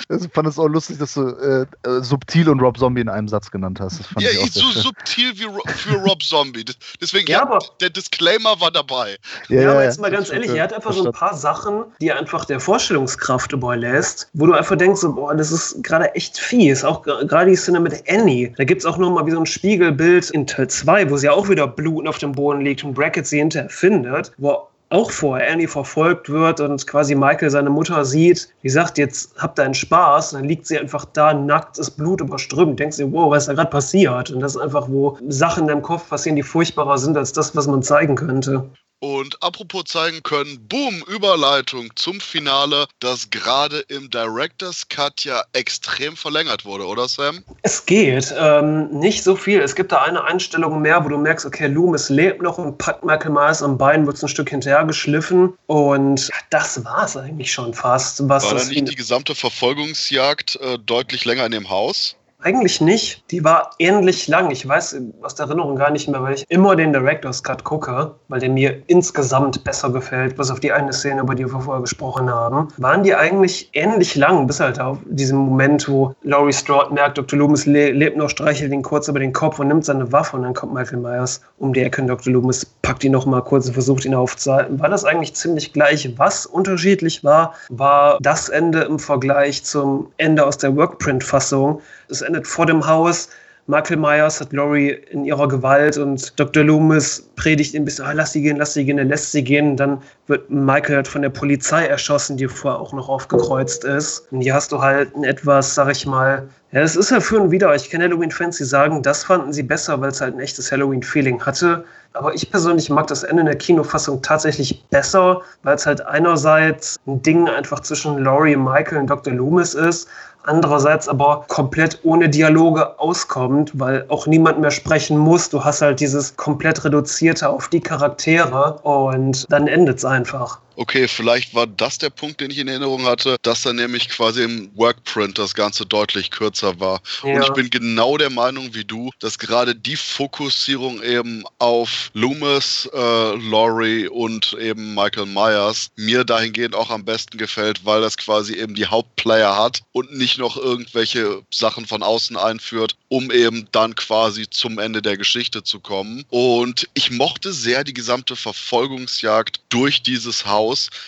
Ich fand es auch lustig, dass du äh, äh, subtil und Rob Zombie in einem Satz genannt hast. ja, so subtil wie für Rob Zombie. Deswegen, ja, aber der Disclaimer war dabei. Ja, ja aber jetzt mal ganz ehrlich, er hat einfach so ein paar Sachen, die er einfach der Vorstellungskraft überlässt, wo du einfach denkst, so, boah, das ist gerade echt fies. Auch gerade die Szene mit Annie. Da gibt es auch nochmal wie so ein Spiegelbild in Teil 2, wo sie auch wieder Blut auf dem Boden liegt und Brackett sie hinterher findet, wo auch vor Annie verfolgt wird und quasi Michael seine Mutter sieht, die sagt, jetzt habt deinen Spaß, dann liegt sie einfach da nackt, ist Blut überströmt, denkst du, wow, was ist da gerade passiert? Und das ist einfach, wo Sachen in deinem Kopf passieren, die furchtbarer sind als das, was man zeigen könnte. Und apropos zeigen können, boom, Überleitung zum Finale, das gerade im Director's Cut ja extrem verlängert wurde, oder Sam? Es geht. Ähm, nicht so viel. Es gibt da eine Einstellung mehr, wo du merkst, okay, Loomis lebt noch und packt Michael Myers am Bein, wird ein Stück hinterher geschliffen. Und das war es eigentlich schon fast. Was war da nicht die gesamte Verfolgungsjagd äh, deutlich länger in dem Haus? Eigentlich nicht. Die war ähnlich lang. Ich weiß aus der Erinnerung gar nicht mehr, weil ich immer den Director's Cut gucke, weil der mir insgesamt besser gefällt, bis auf die eine Szene, über die wir vorher gesprochen haben. Waren die eigentlich ähnlich lang, bis halt auf diesen Moment, wo Laurie Strode merkt, Dr. Loomis le lebt noch, streichelt ihn kurz über den Kopf und nimmt seine Waffe und dann kommt Michael Myers um die Ecke und Dr. Loomis packt ihn noch mal kurz und versucht ihn aufzuhalten. War das eigentlich ziemlich gleich? Was unterschiedlich war, war das Ende im Vergleich zum Ende aus der Workprint-Fassung. Das Ende endet vor dem Haus. Michael Myers hat Laurie in ihrer Gewalt und Dr. Loomis predigt ihn bis, ah, lass sie gehen, lass sie gehen, er lässt sie gehen. Dann wird Michael halt von der Polizei erschossen, die vorher auch noch aufgekreuzt ist. Und hier hast du halt ein etwas, sag ich mal, ja, es ist ja für und wieder. Ich kenne Halloween-Fans, die sagen, das fanden sie besser, weil es halt ein echtes Halloween-Feeling hatte. Aber ich persönlich mag das Ende der Kinofassung tatsächlich besser, weil es halt einerseits ein Ding einfach zwischen Laurie, Michael und Dr. Loomis ist, andererseits aber komplett ohne Dialoge auskommt, weil auch niemand mehr sprechen muss. Du hast halt dieses komplett reduzierte auf die Charaktere und dann endet es einfach. Okay, vielleicht war das der Punkt, den ich in Erinnerung hatte, dass dann nämlich quasi im Workprint das Ganze deutlich kürzer war. Ja. Und ich bin genau der Meinung wie du, dass gerade die Fokussierung eben auf Loomis, äh, Laurie und eben Michael Myers mir dahingehend auch am besten gefällt, weil das quasi eben die Hauptplayer hat und nicht noch irgendwelche Sachen von außen einführt, um eben dann quasi zum Ende der Geschichte zu kommen. Und ich mochte sehr die gesamte Verfolgungsjagd durch dieses Haus,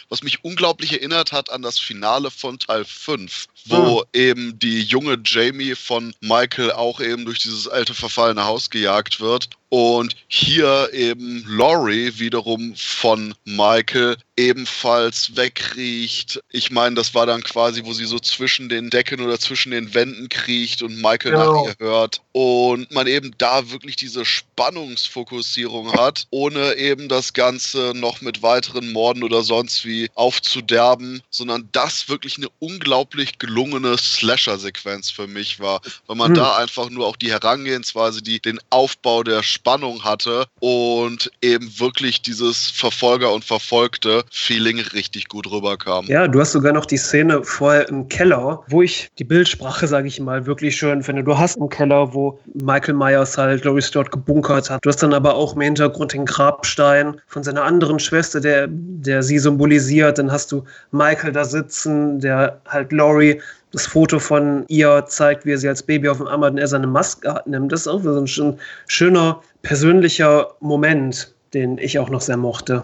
was mich unglaublich erinnert hat an das Finale von Teil 5, wo mhm. eben die junge Jamie von Michael auch eben durch dieses alte verfallene Haus gejagt wird und hier eben Laurie wiederum von Michael ebenfalls wegriecht. Ich meine, das war dann quasi, wo sie so zwischen den Decken oder zwischen den Wänden kriecht und Michael genau. nach ihr hört. Und man eben da wirklich diese Spannungsfokussierung hat, ohne eben das Ganze noch mit weiteren Morden oder sonst wie aufzuderben, sondern das wirklich eine unglaublich gelungene Slasher-Sequenz für mich war, weil man hm. da einfach nur auch die Herangehensweise, die, den Aufbau der Spannung hatte und eben wirklich dieses Verfolger und Verfolgte Feeling richtig gut rüberkam. Ja, du hast sogar noch die Szene vorher im Keller, wo ich die Bildsprache, sage ich mal, wirklich schön finde. Du hast im Keller, wo Michael Myers halt Laurie Strode gebunkert hat. Du hast dann aber auch im Hintergrund den Grabstein von seiner anderen Schwester, der, der sie symbolisiert. Dann hast du Michael da sitzen, der halt Laurie das Foto von ihr zeigt, wie er sie als Baby auf dem Arm hat und er seine Maske nimmt. Das ist auch so ein schöner persönlicher Moment, den ich auch noch sehr mochte.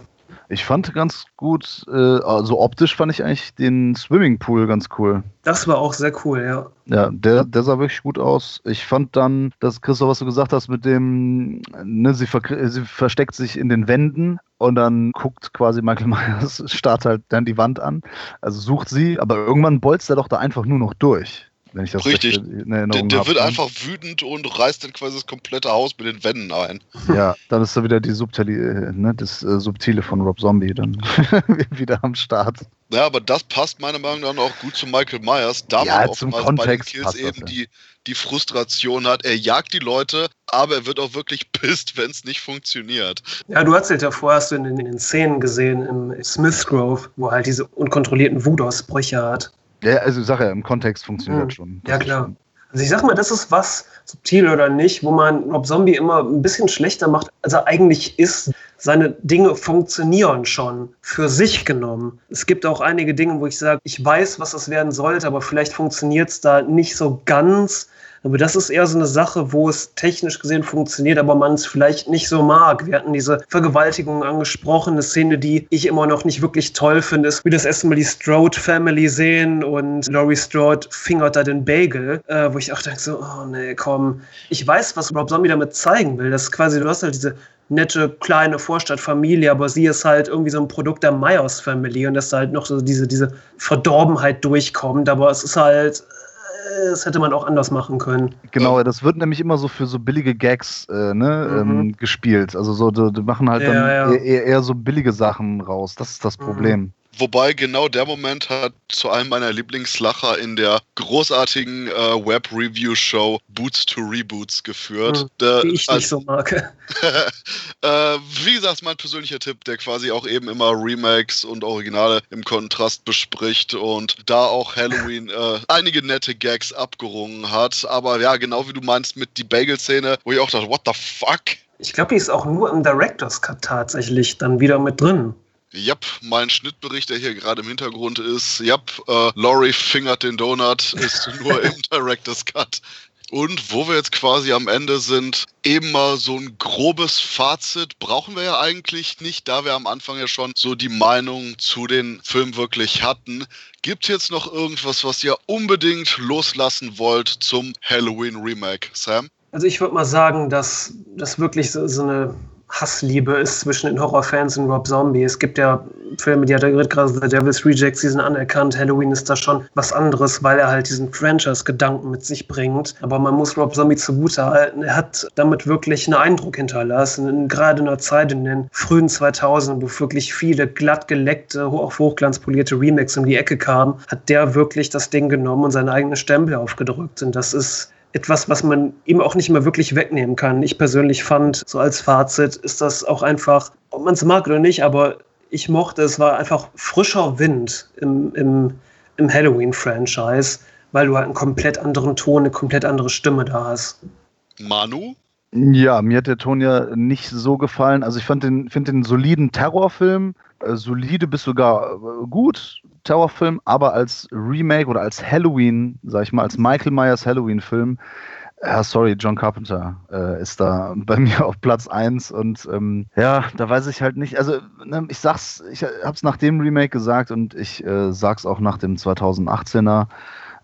Ich fand ganz gut, äh, also optisch fand ich eigentlich den Swimmingpool ganz cool. Das war auch sehr cool, ja. Ja, der, der sah wirklich gut aus. Ich fand dann, dass Christoph, was du gesagt hast, mit dem, ne, sie, ver sie versteckt sich in den Wänden und dann guckt quasi Michael Myers, starrt halt dann die Wand an, also sucht sie, aber irgendwann bolzt er doch da einfach nur noch durch wenn ich das Richtig. Der, der wird einfach wütend und reißt dann quasi das komplette Haus mit den Wänden ein. Ja, dann ist da wieder die Subtile, ne, das äh, Subtile von Rob Zombie dann wieder am Start. Ja, aber das passt meiner Meinung nach auch gut zu Michael Myers, da ja, man oftmals bei den Kills eben das, ja. die, die Frustration hat. Er jagt die Leute, aber er wird auch wirklich pisst, wenn es nicht funktioniert. Ja, du hast ja davor, hast du in den, in den Szenen gesehen im Smith Grove, wo er halt diese unkontrollierten Wutausbrüche hat. Ja, also ja, im Kontext funktioniert mhm. schon. Das ja, klar. Also ich sag mal, das ist was, subtil oder nicht, wo man Rob Zombie immer ein bisschen schlechter macht, als er eigentlich ist. Seine Dinge funktionieren schon für sich genommen. Es gibt auch einige Dinge, wo ich sage, ich weiß, was das werden sollte, aber vielleicht funktioniert es da nicht so ganz. Aber das ist eher so eine Sache, wo es technisch gesehen funktioniert, aber man es vielleicht nicht so mag. Wir hatten diese Vergewaltigung angesprochen, eine Szene, die ich immer noch nicht wirklich toll finde, ist, wie das erste Mal die Strode Family sehen und Laurie Strode fingert da den Bagel, äh, wo ich auch denke so, oh nee, komm. Ich weiß, was Rob Zombie damit zeigen will. Das ist quasi, du hast halt diese nette kleine Vorstadtfamilie, aber sie ist halt irgendwie so ein Produkt der Myers Family und dass da halt noch so diese, diese Verdorbenheit durchkommt, aber es ist halt das hätte man auch anders machen können. Genau, das wird nämlich immer so für so billige Gags äh, ne, mhm. ähm, gespielt. Also so, die, machen halt ja, dann ja. Eher, eher, so billige Sachen raus. Das ist das mhm. Problem. Mhm. Wobei genau der Moment hat zu einem meiner Lieblingslacher in der großartigen äh, Web-Review-Show Boots to Reboots geführt. Hm, der, die ich als, nicht so mag. äh, wie gesagt, mein persönlicher Tipp, der quasi auch eben immer Remakes und Originale im Kontrast bespricht und da auch Halloween äh, einige nette Gags abgerungen hat. Aber ja, genau wie du meinst mit die Bagel-Szene, wo ich auch dachte, what the fuck? Ich glaube, die ist auch nur im Director's Cut tatsächlich dann wieder mit drin. Jap, mein Schnittbericht, der hier gerade im Hintergrund ist. Jap, äh, Laurie fingert den Donut, ist nur im Director's Cut. Und wo wir jetzt quasi am Ende sind, eben mal so ein grobes Fazit brauchen wir ja eigentlich nicht, da wir am Anfang ja schon so die Meinung zu den Filmen wirklich hatten. Gibt es jetzt noch irgendwas, was ihr unbedingt loslassen wollt zum Halloween Remake, Sam? Also ich würde mal sagen, dass das wirklich so, so eine Hassliebe ist zwischen den Horrorfans und Rob Zombie. Es gibt ja Filme, die hat er gerade The Devil's Rejects, die sind anerkannt. Halloween ist da schon was anderes, weil er halt diesen Franchise-Gedanken mit sich bringt. Aber man muss Rob Zombie zugute halten. Er hat damit wirklich einen Eindruck hinterlassen. gerade in einer Zeit in den frühen 2000 wo wirklich viele glatt geleckte, auf hochglanzpolierte Remakes um die Ecke kamen, hat der wirklich das Ding genommen und seinen eigenen Stempel aufgedrückt. Und das ist etwas, was man ihm auch nicht mehr wirklich wegnehmen kann. Ich persönlich fand, so als Fazit, ist das auch einfach, ob man es mag oder nicht, aber ich mochte, es war einfach frischer Wind im, im, im Halloween-Franchise, weil du halt einen komplett anderen Ton, eine komplett andere Stimme da hast. Manu? Ja, mir hat der Ton ja nicht so gefallen. Also ich fand den, finde den soliden Terrorfilm, äh, solide bis sogar äh, gut, Terrorfilm, aber als Remake oder als Halloween, sag ich mal, als Michael Myers Halloween-Film, ja, sorry, John Carpenter äh, ist da bei mir auf Platz 1 und ähm, ja, da weiß ich halt nicht, also ne, ich sag's, ich hab's nach dem Remake gesagt und ich äh, sag's auch nach dem 2018er,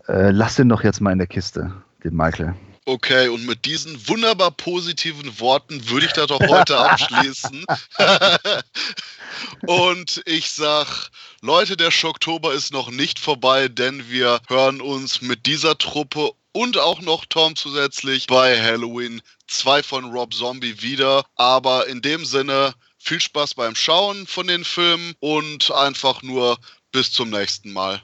äh, lass den doch jetzt mal in der Kiste, den Michael. Okay, und mit diesen wunderbar positiven Worten würde ich das doch heute abschließen. und ich sag, Leute, der Schocktober ist noch nicht vorbei, denn wir hören uns mit dieser Truppe und auch noch Tom zusätzlich bei Halloween 2 von Rob Zombie wieder. Aber in dem Sinne, viel Spaß beim Schauen von den Filmen und einfach nur bis zum nächsten Mal.